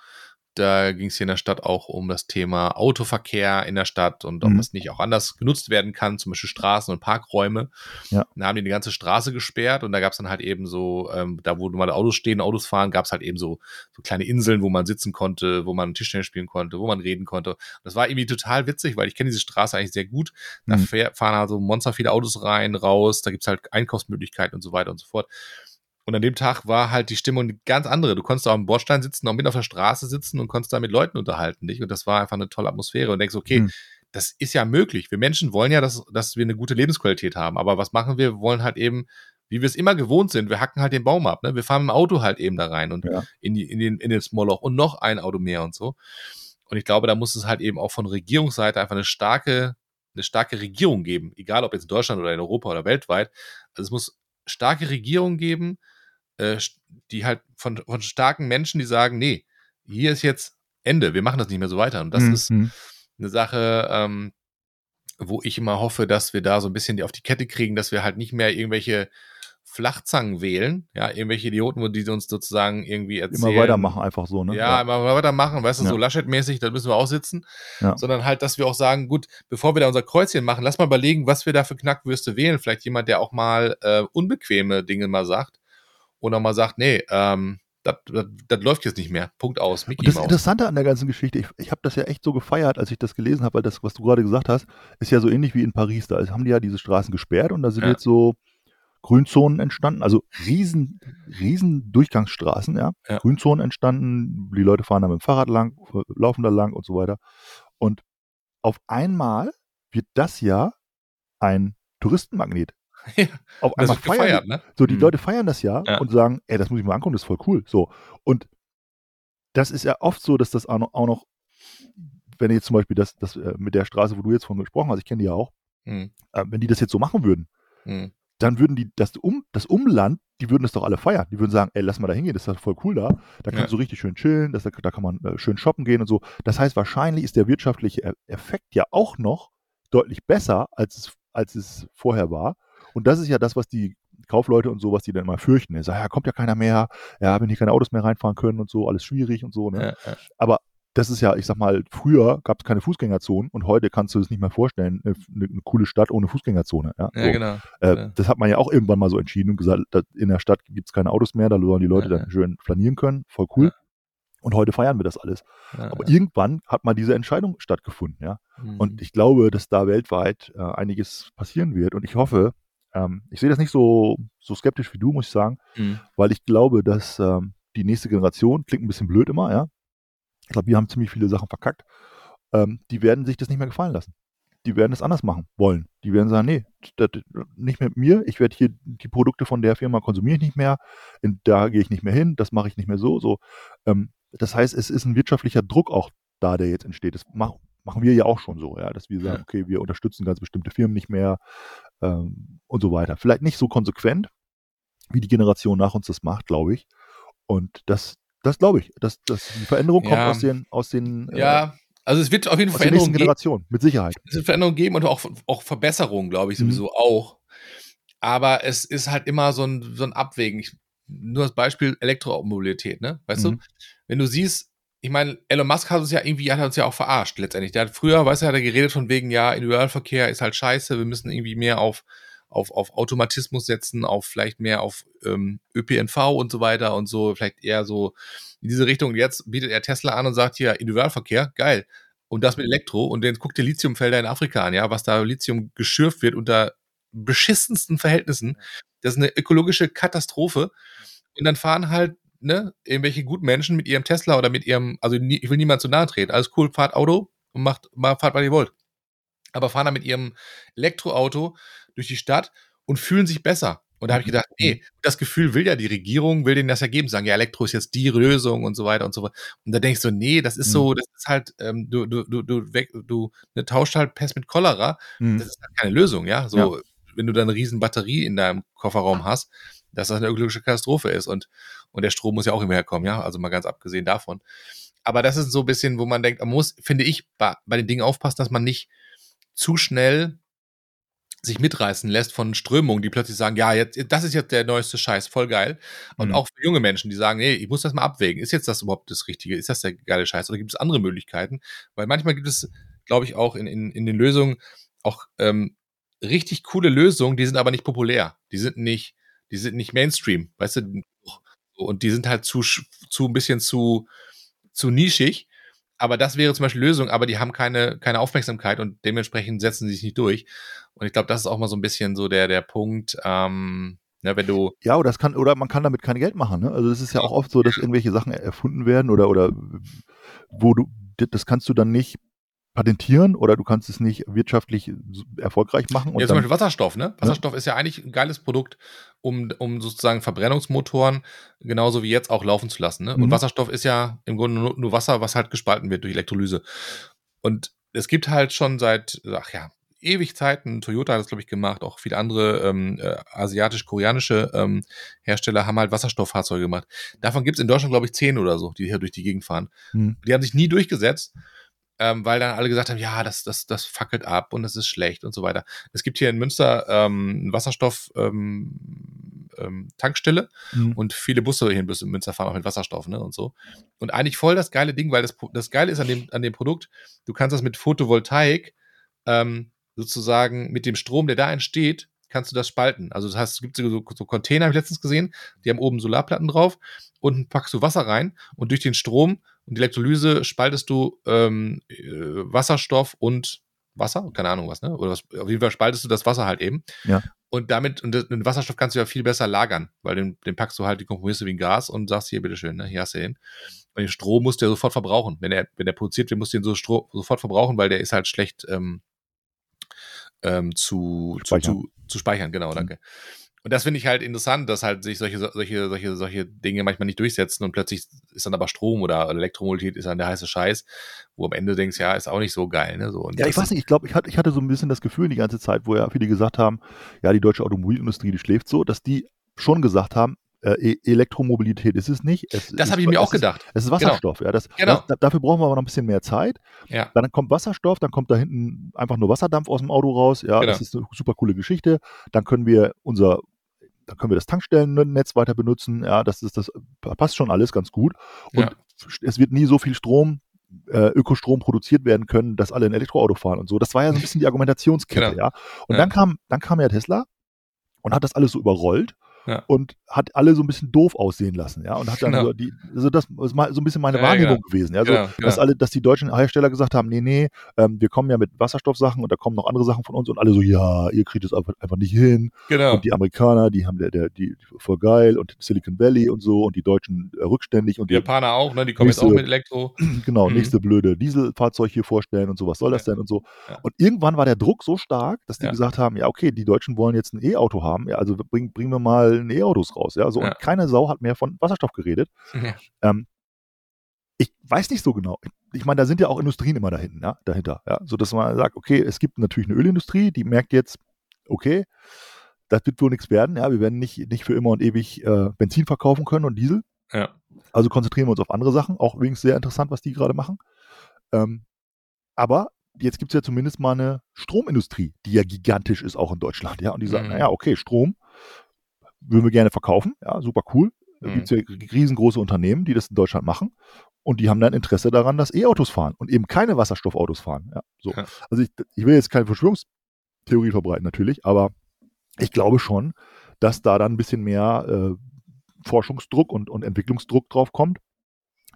Da ging es hier in der Stadt auch um das Thema Autoverkehr in der Stadt und ob Mhm. das nicht auch anders genutzt werden kann, zum Beispiel Straßen und Parkräume. Ja. Da haben die die ganze Straße gesperrt und da gab es dann halt eben so, ähm, da wo normale Autos stehen, Autos fahren, gab es halt eben so, so kleine Inseln, wo man sitzen konnte, wo man Tischtennis spielen konnte, wo man reden konnte. Das war irgendwie total witzig, weil ich kenne diese Straße eigentlich sehr gut. Da Mhm. fahren also monster viele Autos rein, raus, da gibt's halt Einkaufsmöglichkeiten und so weiter und so fort. Und an dem Tag war halt die Stimmung eine ganz andere. Du konntest auch am Bordstein sitzen, auch mit auf der Straße sitzen und konntest da mit Leuten unterhalten dich. Und das war einfach eine tolle Atmosphäre. Und denkst, okay, Mhm. das ist ja möglich. Wir Menschen wollen ja, dass, dass wir eine gute Lebensqualität haben. Aber was machen wir? Wir wollen halt eben, wie wir es immer gewohnt sind, wir hacken halt den Baum ab. Ne? Wir fahren dem Auto halt eben da rein und Ja. in, die, in, den, in das Moloch und noch ein Auto mehr und so. Und ich glaube, da muss es halt eben auch von Regierungsseite einfach eine starke, eine starke Regierung geben, egal ob jetzt in Deutschland oder in Europa oder weltweit. Also es muss starke Regierungen geben, äh, die halt von, von starken Menschen, die sagen, nee, hier ist jetzt Ende, wir machen das nicht mehr so weiter. Und das Mhm. ist eine Sache, ähm, wo ich immer hoffe, dass wir da so ein bisschen die auf die Kette kriegen, dass wir halt nicht mehr irgendwelche Flachzangen wählen, ja, irgendwelche Idioten, wo die uns sozusagen irgendwie erzählen. Immer weitermachen einfach so, ne? Ja, immer weitermachen, weißt du, Ja. so Laschet-mäßig, da müssen wir auch sitzen. Ja. Sondern halt, dass wir auch sagen, gut, bevor wir da unser Kreuzchen machen, lass mal überlegen, was wir da für Knackwürste wählen. Vielleicht jemand, der auch mal äh, unbequeme Dinge mal sagt. Und auch mal sagt, nee, ähm, das das- das läuft jetzt nicht mehr. Punkt aus. Mickey Und das Maus. Interessante an der ganzen Geschichte, ich, ich habe das ja echt so gefeiert, als ich das gelesen habe, weil das, was du gerade gesagt hast, ist ja so ähnlich wie in Paris. Da haben die ja diese Straßen gesperrt und da sind Ja. jetzt so Grünzonen entstanden, also riesen, riesen Durchgangsstraßen, ja. Ja. Grünzonen entstanden, die Leute fahren da mit dem Fahrrad lang, laufen da lang und so weiter. Und auf einmal wird das ja ein Touristenmagnet. Ja, Auf einmal feiern gefeiert, die, ne? so, die Mhm. Leute feiern das ja, Ja. und sagen, ey, das muss ich mal angucken, das ist voll cool. So. Und das ist ja oft so, dass das auch noch, auch noch wenn jetzt zum Beispiel das, das äh, mit der Straße, wo du jetzt von gesprochen hast, ich kenne die ja auch, Mhm. äh, wenn die das jetzt so machen würden, Mhm. dann würden die das, um, das Umland, die würden das doch alle feiern. Die würden sagen, ey, lass mal da hingehen, das ist doch voll cool da. Da kannst Ja. du richtig schön chillen, das, da, da kann man äh, schön shoppen gehen und so. Das heißt, wahrscheinlich ist der wirtschaftliche E- Effekt ja auch noch deutlich besser, als es, als es vorher war. Und das ist ja das, was die Kaufleute und so, was die dann immer fürchten. Sagen, ja, kommt ja keiner mehr, ja, wenn hier keine Autos mehr reinfahren können und so, alles schwierig und so. Ne? Ja, ja. Aber das ist ja, ich sag mal, früher gab es keine Fußgängerzonen und heute kannst du es nicht mehr vorstellen, eine, eine, eine coole Stadt ohne Fußgängerzone. Ja, ja so. genau. Äh, Ja. Das hat man ja auch irgendwann mal so entschieden und gesagt, in der Stadt gibt es keine Autos mehr, da sollen die Leute Ja, dann schön flanieren können, voll cool. Und heute feiern wir das alles. Aber irgendwann hat mal diese Entscheidung stattgefunden, ja. Mhm. Und ich glaube, dass da weltweit äh, einiges passieren wird. Und ich hoffe, ähm, ich sehe das nicht so, so skeptisch wie du, muss ich sagen, Mhm. weil ich glaube, dass ähm, die nächste Generation, klingt ein bisschen blöd immer, ja. Ich glaube, wir haben ziemlich viele Sachen verkackt. Ähm, die werden sich das nicht mehr gefallen lassen. Die werden es anders machen wollen. Die werden sagen, nee, das, nicht mit mir. Ich werde hier die Produkte von der Firma konsumiere ich nicht mehr. In, da gehe ich nicht mehr hin. Das mache ich nicht mehr so. so. Ähm, das heißt, es ist ein wirtschaftlicher Druck auch da, der jetzt entsteht. Das mach, machen wir ja auch schon so, ja, dass wir sagen, okay, wir unterstützen ganz bestimmte Firmen nicht mehr ähm, und so weiter. Vielleicht nicht so konsequent, wie die Generation nach uns das macht, glaube ich. Und das, das glaube ich, dass, dass die Veränderung kommt Ja. aus den, aus den äh, Ja, Also es wird auf jeden Fall Veränderungen geben. Mit Sicherheit. Es wird Veränderungen geben und auch, auch Verbesserungen, glaube ich, Mhm. sowieso auch. Aber es ist halt immer so ein, so ein Abwägen. Ich, nur das Beispiel Elektromobilität, ne? Weißt Mhm. du? Wenn du siehst, ich meine, Elon Musk hat uns ja irgendwie, hat uns ja auch verarscht letztendlich. Der hat früher, weißt du, hat er geredet von wegen, ja, Individualverkehr ist halt scheiße, wir müssen irgendwie mehr auf, auf, auf Automatismus setzen, auf vielleicht mehr auf ähm, ÖPNV und so weiter und so, vielleicht eher so in diese Richtung. Und jetzt bietet er Tesla an und sagt hier, Individualverkehr, geil. Und das mit Elektro. Und dann guckt dir Lithiumfelder in Afrika an, ja, was da Lithium geschürft wird unter beschissensten Verhältnissen. Das ist eine ökologische Katastrophe. Und dann fahren halt, ne, irgendwelche guten Menschen mit ihrem Tesla oder mit ihrem, also nie, ich will niemand zu nahe treten, alles cool, fahrt Auto und macht, mal fahrt, was ihr wollt. Aber fahren dann mit ihrem Elektroauto durch die Stadt und fühlen sich besser. Und da habe ich gedacht, nee, das Gefühl will ja die Regierung, will denen das ja geben, sagen, ja, Elektro ist jetzt die Lösung und so weiter und so fort. Und da denkst du, nee, das ist so, das ist halt, ähm, du, du, du, du, weg, du ne, tauscht halt Pest mit Cholera. Mhm. Das ist halt keine Lösung, ja. So, wenn du da eine riesen Batterie in deinem Kofferraum hast, dass das eine ökologische Katastrophe ist. Und, und der Strom muss ja auch immer herkommen, ja. Also mal ganz abgesehen davon. Aber das ist so ein bisschen, wo man denkt, man muss, finde ich, bei, bei den Dingen aufpassen, dass man nicht zu schnell sich mitreißen lässt von Strömungen, die plötzlich sagen, ja, jetzt, das ist jetzt der neueste Scheiß, voll geil. Und Mhm. auch für junge Menschen, die sagen, nee, ich muss das mal abwägen. Ist jetzt das überhaupt das Richtige? Ist das der geile Scheiß? Oder gibt es andere Möglichkeiten? Weil manchmal gibt es, glaube ich, auch in, in, in den Lösungen auch ähm, richtig coole Lösungen, die sind aber nicht populär. Die sind nicht, die sind nicht Mainstream, weißt du? Und die sind halt zu, zu ein bisschen zu, zu nischig. Aber das wäre zum Beispiel Lösung, aber die haben keine, keine Aufmerksamkeit und dementsprechend setzen sie sich nicht durch. Und ich glaube, das ist auch mal so ein bisschen so der, der Punkt, ähm, ne, wenn du, Ja, oder, das kann, oder man kann damit kein Geld machen. Ne? Also es ist ja auch oft so, dass irgendwelche Sachen erfunden werden oder, oder wo du, das kannst du dann nicht patentieren oder du kannst es nicht wirtschaftlich erfolgreich machen. Und ja, zum Beispiel Wasserstoff, ne? Wasserstoff ist ja eigentlich ein geiles Produkt, um, um sozusagen Verbrennungsmotoren genauso wie jetzt auch laufen zu lassen. Ne? Und Mhm. Wasserstoff ist ja im Grunde nur, nur Wasser, was halt gespalten wird durch Elektrolyse. Und es gibt halt schon seit, ach ja, ewig Zeiten, Toyota hat das, glaube ich, gemacht, auch viele andere ähm, äh, asiatisch-koreanische ähm, Hersteller haben halt Wasserstofffahrzeuge gemacht. Davon gibt es in Deutschland, glaube ich, zehn oder so, die hier durch die Gegend fahren. Hm. Die haben sich nie durchgesetzt, ähm, weil dann alle gesagt haben, ja, das, das, das fackelt ab und das ist schlecht und so weiter. Es gibt hier in Münster ähm, eine Wasserstoff ähm, ähm, Tankstelle hm. und viele Busse hier in Münster fahren auch mit Wasserstoff, ne, und so. Und eigentlich voll das geile Ding, weil das, das Geile ist an dem, an dem Produkt, du kannst das mit Photovoltaik ähm, sozusagen mit dem Strom, der da entsteht, kannst du das spalten. Also das heißt, es gibt so, so Container, habe ich letztens gesehen, die haben oben Solarplatten drauf, unten packst du Wasser rein und durch den Strom und die Elektrolyse spaltest du ähm, äh, Wasserstoff und Wasser, keine Ahnung was, ne? Oder was, auf jeden Fall spaltest du das Wasser halt eben. Ja. Und damit, und den Wasserstoff kannst du ja viel besser lagern, weil den, den packst du halt die Kompromisse wie ein Gas und sagst hier, bitteschön, ne, hier hast du den. Und den Strom musst du ja sofort verbrauchen. Wenn der, wenn der produziert wird, musst du den so Stro sofort verbrauchen, weil der ist halt schlecht ähm, ähm, zu, zu, Speichern. zu, zu speichern, genau, Mhm. danke. Und das finde ich halt interessant, dass halt sich solche, solche, solche, solche Dinge manchmal nicht durchsetzen und plötzlich ist dann aber Strom oder Elektromobilität ist dann der heiße Scheiß, wo am Ende denkst, ja, ist auch nicht so geil, ne? So, und Ja, ich weiß nicht, ich glaube, ich hatte, ich hatte so ein bisschen das Gefühl die ganze Zeit, wo ja viele gesagt haben, ja, die deutsche Automobilindustrie, die schläft so, dass die schon gesagt haben, äh, E- Elektromobilität ist es nicht. Es Das habe ich mir auch ist, gedacht. Es ist Wasserstoff, ja. Das, Genau. das, dafür brauchen wir aber noch ein bisschen mehr Zeit. Ja. Dann kommt Wasserstoff, dann kommt da hinten einfach nur Wasserdampf aus dem Auto raus. Ja, Genau. das ist eine super coole Geschichte. Dann können wir unser, dann können wir das Tankstellennetz weiter benutzen. Ja, das ist das passt schon alles ganz gut. Und Ja. es wird nie so viel Strom, äh, Ökostrom produziert werden können, dass alle ein Elektroauto fahren und so. Das war ja so ein bisschen die Argumentationskette, Genau. ja. Und Ja. dann kam, dann kam ja Tesla und hat das alles so überrollt. Ja. Und hat alle so ein bisschen doof aussehen lassen, ja. Und hat dann Genau. so die, also das ist mal so ein bisschen meine Ja, Wahrnehmung genau. gewesen. Ja, so, Genau, dass genau. alle, dass die deutschen Hersteller gesagt haben, nee, nee, ähm, wir kommen ja mit Wasserstoffsachen und da kommen noch andere Sachen von uns und alle so, ja, ihr kriegt es einfach, einfach nicht hin. Genau. Und die Amerikaner, die haben der, der, die, die voll geil und Silicon Valley und so und die Deutschen äh, rückständig und Die die, Japaner auch, ne? Die kommen jetzt Nächste- auch mit Elektro. genau, Mhm. nächste blöde Dieselfahrzeug hier vorstellen und so, was soll das denn und so. Und irgendwann war der Druck so stark, dass die gesagt haben, ja, okay, die Deutschen wollen jetzt ein E-Auto haben, ja, also bringen bringen wir mal ein E-Autos raus, ja, so. Ja. Und keine Sau hat mehr von Wasserstoff geredet. Ja. Ähm, ich weiß nicht so genau. Ich meine, da sind ja auch Industrien immer da hinten, ja, dahinter. Ja, so dass man sagt, okay, es gibt natürlich eine Ölindustrie, die merkt jetzt, okay, das wird wohl nichts werden. Ja, wir werden nicht, nicht für immer und ewig äh, Benzin verkaufen können und Diesel. Ja. Also konzentrieren wir uns auf andere Sachen. Auch übrigens sehr interessant, was die gerade machen. Ähm, Aber jetzt gibt es ja zumindest mal eine Stromindustrie, die ja gigantisch ist, auch in Deutschland. Ja, und die sagen, Mhm. naja, okay, Strom würden wir gerne verkaufen. Ja, super cool. Da Mhm. gibt es ja riesengroße Unternehmen, die das in Deutschland machen. Und die haben dann Interesse daran, dass E-Autos fahren und eben keine Wasserstoffautos fahren. Ja, so. Ja. Also ich, ich will jetzt keine Verschwörungstheorie verbreiten, natürlich, aber ich glaube schon, dass da dann ein bisschen mehr äh, Forschungsdruck und, und Entwicklungsdruck drauf kommt,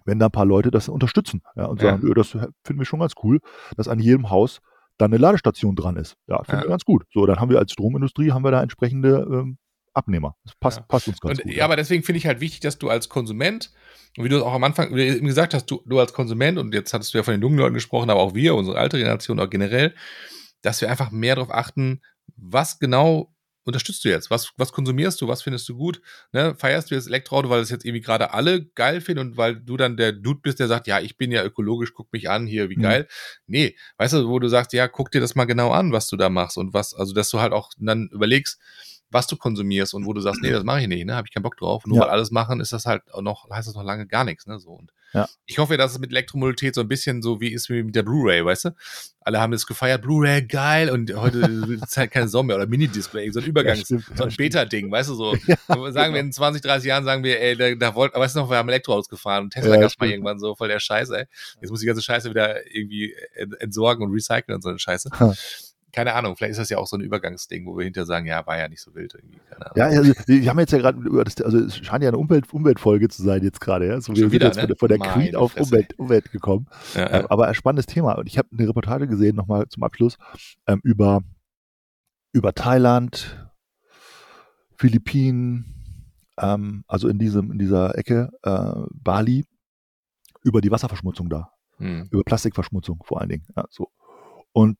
wenn da ein paar Leute das unterstützen ja, und Ja. sagen, "Nö, das finden wir schon ganz cool, dass an jedem Haus dann eine Ladestation dran ist. Ja, finden Ja. wir ganz gut. So, dann haben wir als Stromindustrie haben wir da entsprechende ähm, Abnehmer. Das passt, Ja. passt uns ganz Und, gut. ja, aber deswegen finde ich halt wichtig, dass du als Konsument, und wie du es auch am Anfang eben gesagt hast, du, du als Konsument, und jetzt hattest du ja von den jungen Leuten gesprochen, aber auch wir, unsere alte Generation auch generell, dass wir einfach mehr darauf achten, was genau unterstützt du jetzt? Was, was konsumierst du? Was findest du gut? Ne? Feierst du jetzt Elektroauto, weil es jetzt irgendwie gerade alle geil finden und weil du dann der Dude bist, der sagt, ja, ich bin ja ökologisch, guck mich an, hier, wie Mhm. geil. Nee, weißt du, wo du sagst, ja, guck dir das mal genau an, was du da machst und was, also dass du halt auch dann überlegst, was du konsumierst und wo du sagst, nee, das mache ich nicht, ne, habe ich keinen Bock drauf. Nur Ja. weil alles machen, ist das halt auch noch, heißt das noch lange gar nichts, ne, so. Und Ja. ich hoffe, dass es mit Elektromobilität so ein bisschen so wie ist wie mit der Blu-ray, weißt du? Alle haben es gefeiert, Blu-ray, geil, und heute ist halt keine Sau mehr oder Mini-Display, so ein Übergangs, stimmt, so ja, ein. Beta-Ding, weißt du, so. Ja, sagen wir in 20, 30 Jahren, sagen wir, ey, da, da wollt, weißt du noch, wir haben Elektroautos gefahren und Tesla Ja, gab's mal irgendwann so, voll der Scheiß, ey. Jetzt muss die ganze Scheiße wieder irgendwie ent- entsorgen und recyceln und so eine Scheiße. Keine Ahnung, vielleicht ist das ja auch so ein Übergangsding, wo wir hinterher sagen, ja, war ja nicht so wild irgendwie. Ja, also, wir haben jetzt ja gerade über das, also es scheint ja eine Umwelt, Umweltfolge zu sein jetzt gerade, ja. So, wir Schon sind wieder, jetzt ne? von, der- von der Meine Queen auf Fresse, Umwelt, Umwelt gekommen. Ja, Ähm, ja. aber ein spannendes Thema. Und ich habe eine Reportage gesehen, nochmal zum Abschluss, ähm, über, über Thailand, Philippinen, ähm, also in diesem, in dieser Ecke, äh, Bali, über die Wasserverschmutzung da, Hm. über Plastikverschmutzung vor allen Dingen. Ja, so. Und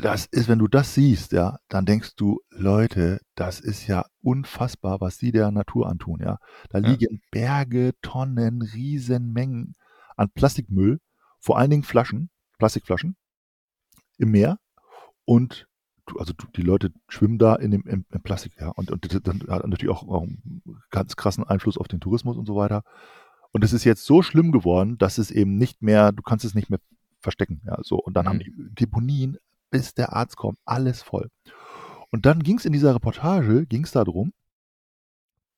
das ist, wenn du das siehst, ja, dann denkst du, Leute, das ist ja unfassbar, was die der Natur antun, ja. Da Ja. liegen Berge, Tonnen, Riesenmengen an Plastikmüll, vor allen Dingen Flaschen, Plastikflaschen im Meer und also die Leute schwimmen da in dem im, im Plastik, ja, und, und das dann hat natürlich auch, auch einen ganz krassen Einfluss auf den Tourismus und so weiter. Und es ist jetzt so schlimm geworden, dass es eben nicht mehr, du kannst es nicht mehr verstecken, ja, so. Und dann haben Mhm. die Deponien, bis der Arzt kommt, alles voll. Und dann ging es in dieser Reportage, ging es darum,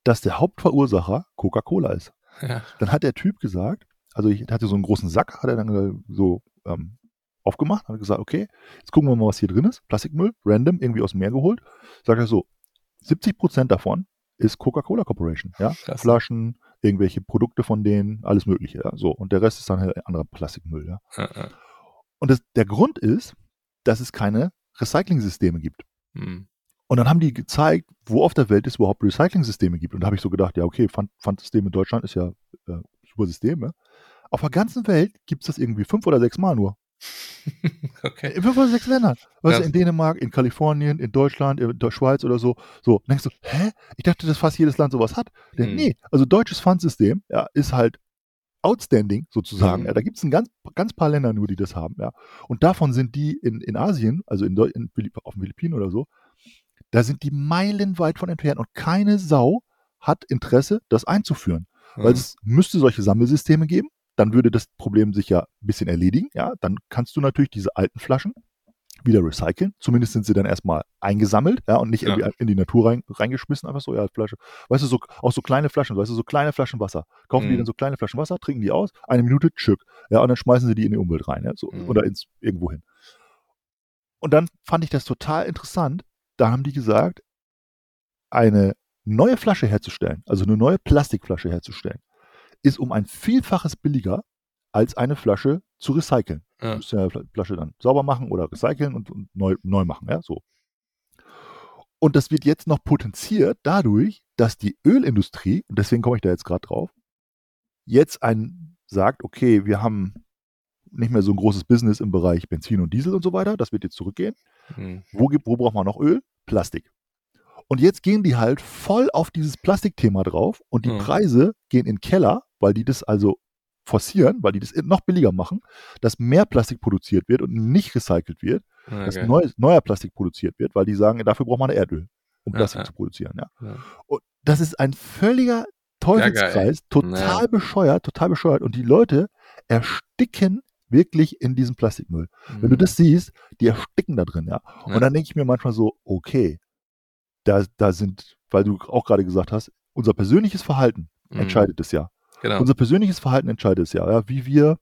dass der Hauptverursacher Coca-Cola ist. ja. Dann hat der Typ gesagt, also ich hatte so einen großen Sack, hat er dann äh, so ähm, aufgemacht, hat gesagt, okay, jetzt gucken wir mal, was hier drin ist. Plastikmüll, random, irgendwie aus dem Meer geholt. Sagt er so, 70 Prozent davon ist Coca-Cola Corporation, ja. Krass. Flaschen, irgendwelche Produkte von denen, alles Mögliche, ja. So. Und der Rest ist dann halt anderer Plastikmüll, ja. Ja, ja. Und das, der Grund ist, dass es keine Recycling-Systeme gibt. Hm. Und dann haben die gezeigt, wo auf der Welt es überhaupt Recycling-Systeme gibt. Und da habe ich so gedacht, ja, okay, Pfand- Pfandsystem in Deutschland ist ja äh, super System. Ja? Auf der ganzen Welt gibt es das irgendwie fünf oder sechs Mal nur. Okay. In fünf oder sechs Ländern. Weißt du, Ja. in Dänemark, in Kalifornien, in Deutschland, in der Schweiz oder so. So, dann denkst du, hä? Ich dachte, dass fast jedes Land sowas hat. Der, Hm. Nee, also deutsches Pfandsystem ja, ist halt outstanding sozusagen. Mhm. Ja, da gibt es ein ganz, ganz paar Länder nur, die das haben. Ja. Und davon sind die in, in Asien, also in, in auf den Philippinen oder so, da sind die meilenweit von entfernt und keine Sau hat Interesse, das einzuführen. Weil Hm. es müsste solche Sammelsysteme geben, dann würde das Problem sich ja ein bisschen erledigen. Ja, dann kannst du natürlich diese alten Flaschen wieder recyceln. Zumindest sind sie dann erstmal eingesammelt, ja, und nicht Ja. irgendwie in die Natur rein, reingeschmissen, einfach so, ja, Flasche. Weißt du, so, auch so kleine Flaschen, weißt du, so kleine Flaschen Wasser. Kaufen die Mhm. dann so kleine Flaschen Wasser, trinken die aus, eine Minute, tschick. Ja, und dann schmeißen sie die in die Umwelt rein, ja, so, Mhm. oder ins, irgendwo hin. Und dann fand ich das total interessant. Da haben die gesagt, eine neue Flasche herzustellen, also eine neue Plastikflasche herzustellen, ist um ein Vielfaches billiger, als eine Flasche zu recyceln. Ja. Du musst ja die Flasche dann sauber machen oder recyceln und, und neu, neu machen, ja, so. Und das wird jetzt noch potenziert dadurch, dass die Ölindustrie, und deswegen komme ich da jetzt gerade drauf, jetzt ein sagt, okay, wir haben nicht mehr so ein großes Business im Bereich Benzin und Diesel und so weiter, das wird jetzt zurückgehen. Hm. Wo, gibt, wo braucht man noch Öl? Plastik. Und jetzt gehen die halt voll auf dieses Plastikthema drauf und die Mhm. Preise gehen in den Keller, weil die das also forcieren, weil die das noch billiger machen, dass mehr Plastik produziert wird und nicht recycelt wird, Ja, dass geil. neu, neuer Plastik produziert wird, weil die sagen, dafür braucht man Erdöl, um Plastik ja. zu produzieren. Ja. Ja. Und das ist ein völliger Teufelskreis, total Ja. bescheuert, total bescheuert und die Leute ersticken wirklich in diesem Plastikmüll. Mhm. Wenn du das siehst, die ersticken da drin, ja. Ja. Und dann denke ich mir manchmal so, okay, da, da sind, weil du auch gerade gesagt hast, unser persönliches Verhalten Mhm. entscheidet es ja. Genau. Unser persönliches Verhalten entscheidet es ja, ja, wie wir,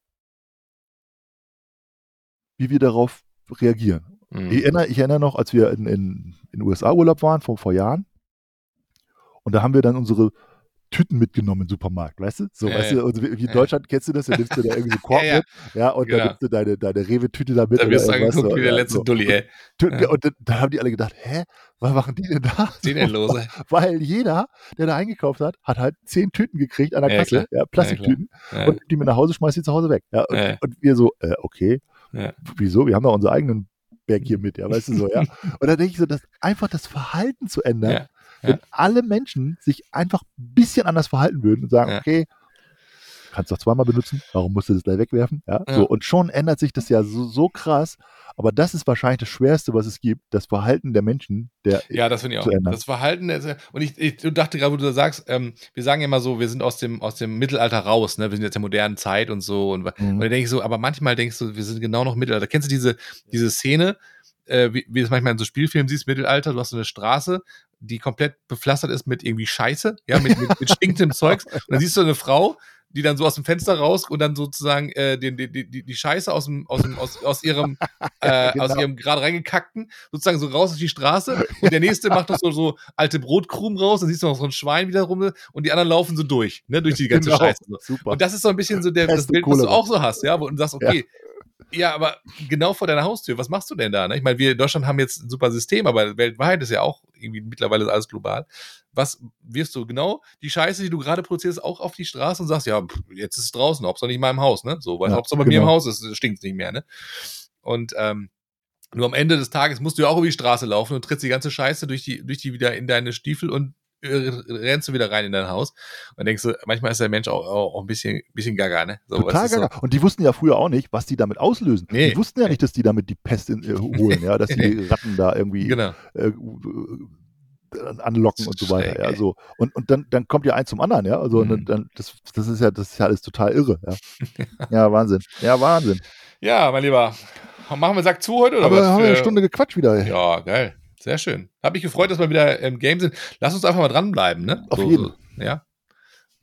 wie wir darauf reagieren. Mhm. Ich, erinnere, ich erinnere noch, als wir in, in, in den USA Urlaub waren, vor, vor Jahren, und da haben wir dann unsere Tüten mitgenommen im Supermarkt, weißt du? So, Ja, weißt du, und wie in Ja. Deutschland kennst du das, da nimmst du da irgendwie so Korb Ja, mit, ja, und Genau. dann nimmst du deine, deine Rewe-Tüte da mit. Da wirst du angeguckt wie der letzte so. Dulli, ey. Ja. Und dann, dann haben die alle gedacht, hä, was machen die denn da? Den denn los, ey? Weil jeder, der da eingekauft hat, hat halt zehn Tüten gekriegt an der Kasse, ja, Plastiktüten, und die mit nach Hause schmeißt die zu Hause weg. Ja, und, und wir so, äh, okay, wieso? Wir haben doch unseren eigenen Berg hier mit, ja, weißt du so, ja. Und dann denke ich so, dass einfach das Verhalten zu ändern, Ja, ja. wenn alle Menschen sich einfach ein bisschen anders verhalten würden und sagen, Ja. okay, kannst doch zweimal benutzen, warum musst du das gleich wegwerfen? Ja, Ja. so. Und schon ändert sich das ja so, so krass. Aber das ist wahrscheinlich das Schwerste, was es gibt, das Verhalten der Menschen, der Ja, das finde ich auch. ändern. Das Verhalten, ja- und ich, ich du dachte gerade, wo du da sagst, ähm, wir sagen ja immer so, wir sind aus dem, aus dem Mittelalter raus, ne? wir sind jetzt in der modernen Zeit und so. Und, Mhm. da denke ich so, aber manchmal denkst du, wir sind genau noch Mittelalter. Kennst du diese, diese Szene, äh, wie, wie du es manchmal in so Spielfilmen siehst, Mittelalter, du hast so eine Straße, die komplett bepflastert ist mit irgendwie Scheiße, ja, mit, mit, mit stinkendem Zeugs. Und dann siehst du eine Frau, die dann so aus dem Fenster raus und dann sozusagen äh, den, die, die, die Scheiße aus, dem, aus, dem, aus, aus ihrem, äh, Genau. aus ihrem gerade reingekackten, sozusagen so raus auf die Straße. Und der nächste macht noch so, so alte Brotkrumen raus, dann siehst du noch so ein Schwein wieder rum und die anderen laufen so durch, ne, durch die ganze Genau. Scheiße. Super. Und das ist so ein bisschen so der, das Beste Bild, was du auch so hast, ja, wo du sagst, okay, ja. Aber genau vor deiner Haustür, was machst du denn da? Ne? Ich meine, wir in Deutschland haben jetzt ein super System, aber weltweit ist ja auch irgendwie mittlerweile alles global. Was wirst du genau die Scheiße, die du gerade produzierst, auch auf die Straße und sagst, ja, pff, jetzt ist es draußen, Hauptsache nicht in meinem Haus, ne? So, weil Ja, Hauptsache bei mir im genau. Haus ist, stinkt es nicht mehr, ne? Und ähm, nur am Ende des Tages musst du ja auch über die Straße laufen und trittst die ganze Scheiße durch die, durch die wieder in deine Stiefel und rennst du wieder rein in dein Haus. Und denkst du, manchmal ist der Mensch auch, auch, ein bisschen, bisschen gaga, ne? So, Total gaga. Und die wussten ja früher auch nicht, was die damit auslösen. Nee. Die wussten ja nicht, dass die damit die Pest in, äh, holen, ja, dass die Ratten da So. irgendwie Genau. äh, äh, anlocken und so weiter. Ja, so. Und, und dann, dann kommt ja eins zum anderen, ja. Also Mhm. dann, dann, das, das ist ja, das ist ja alles total irre, ja. ja, Wahnsinn. Ja, Wahnsinn. Ja, mein Lieber. Machen wir Sack zu heute oder Aber was? haben wir eine Stunde gequatscht wieder. Ja, geil. Sehr schön. Hab mich gefreut, dass wir wieder im Game sind. Lass uns einfach mal dranbleiben, ne? Auf jeden. ja.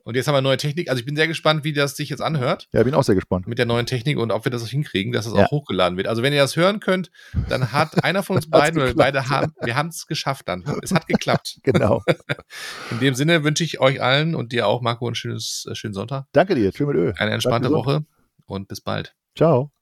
Und jetzt haben wir neue Technik. Also ich bin sehr gespannt, wie das sich jetzt anhört Ja, bin auch sehr gespannt. mit der neuen Technik und ob wir das hinkriegen, dass es Ja. auch hochgeladen wird. Also wenn ihr das hören könnt, dann hat einer von uns beiden oder beide haben, wir haben es geschafft dann. Es hat geklappt. Genau. In dem Sinne wünsche ich euch allen und dir auch, Marco, einen schönes, äh, schönen Sonntag, Danke dir. Schön mit Öl. eine entspannte. Woche und bis bald. Ciao.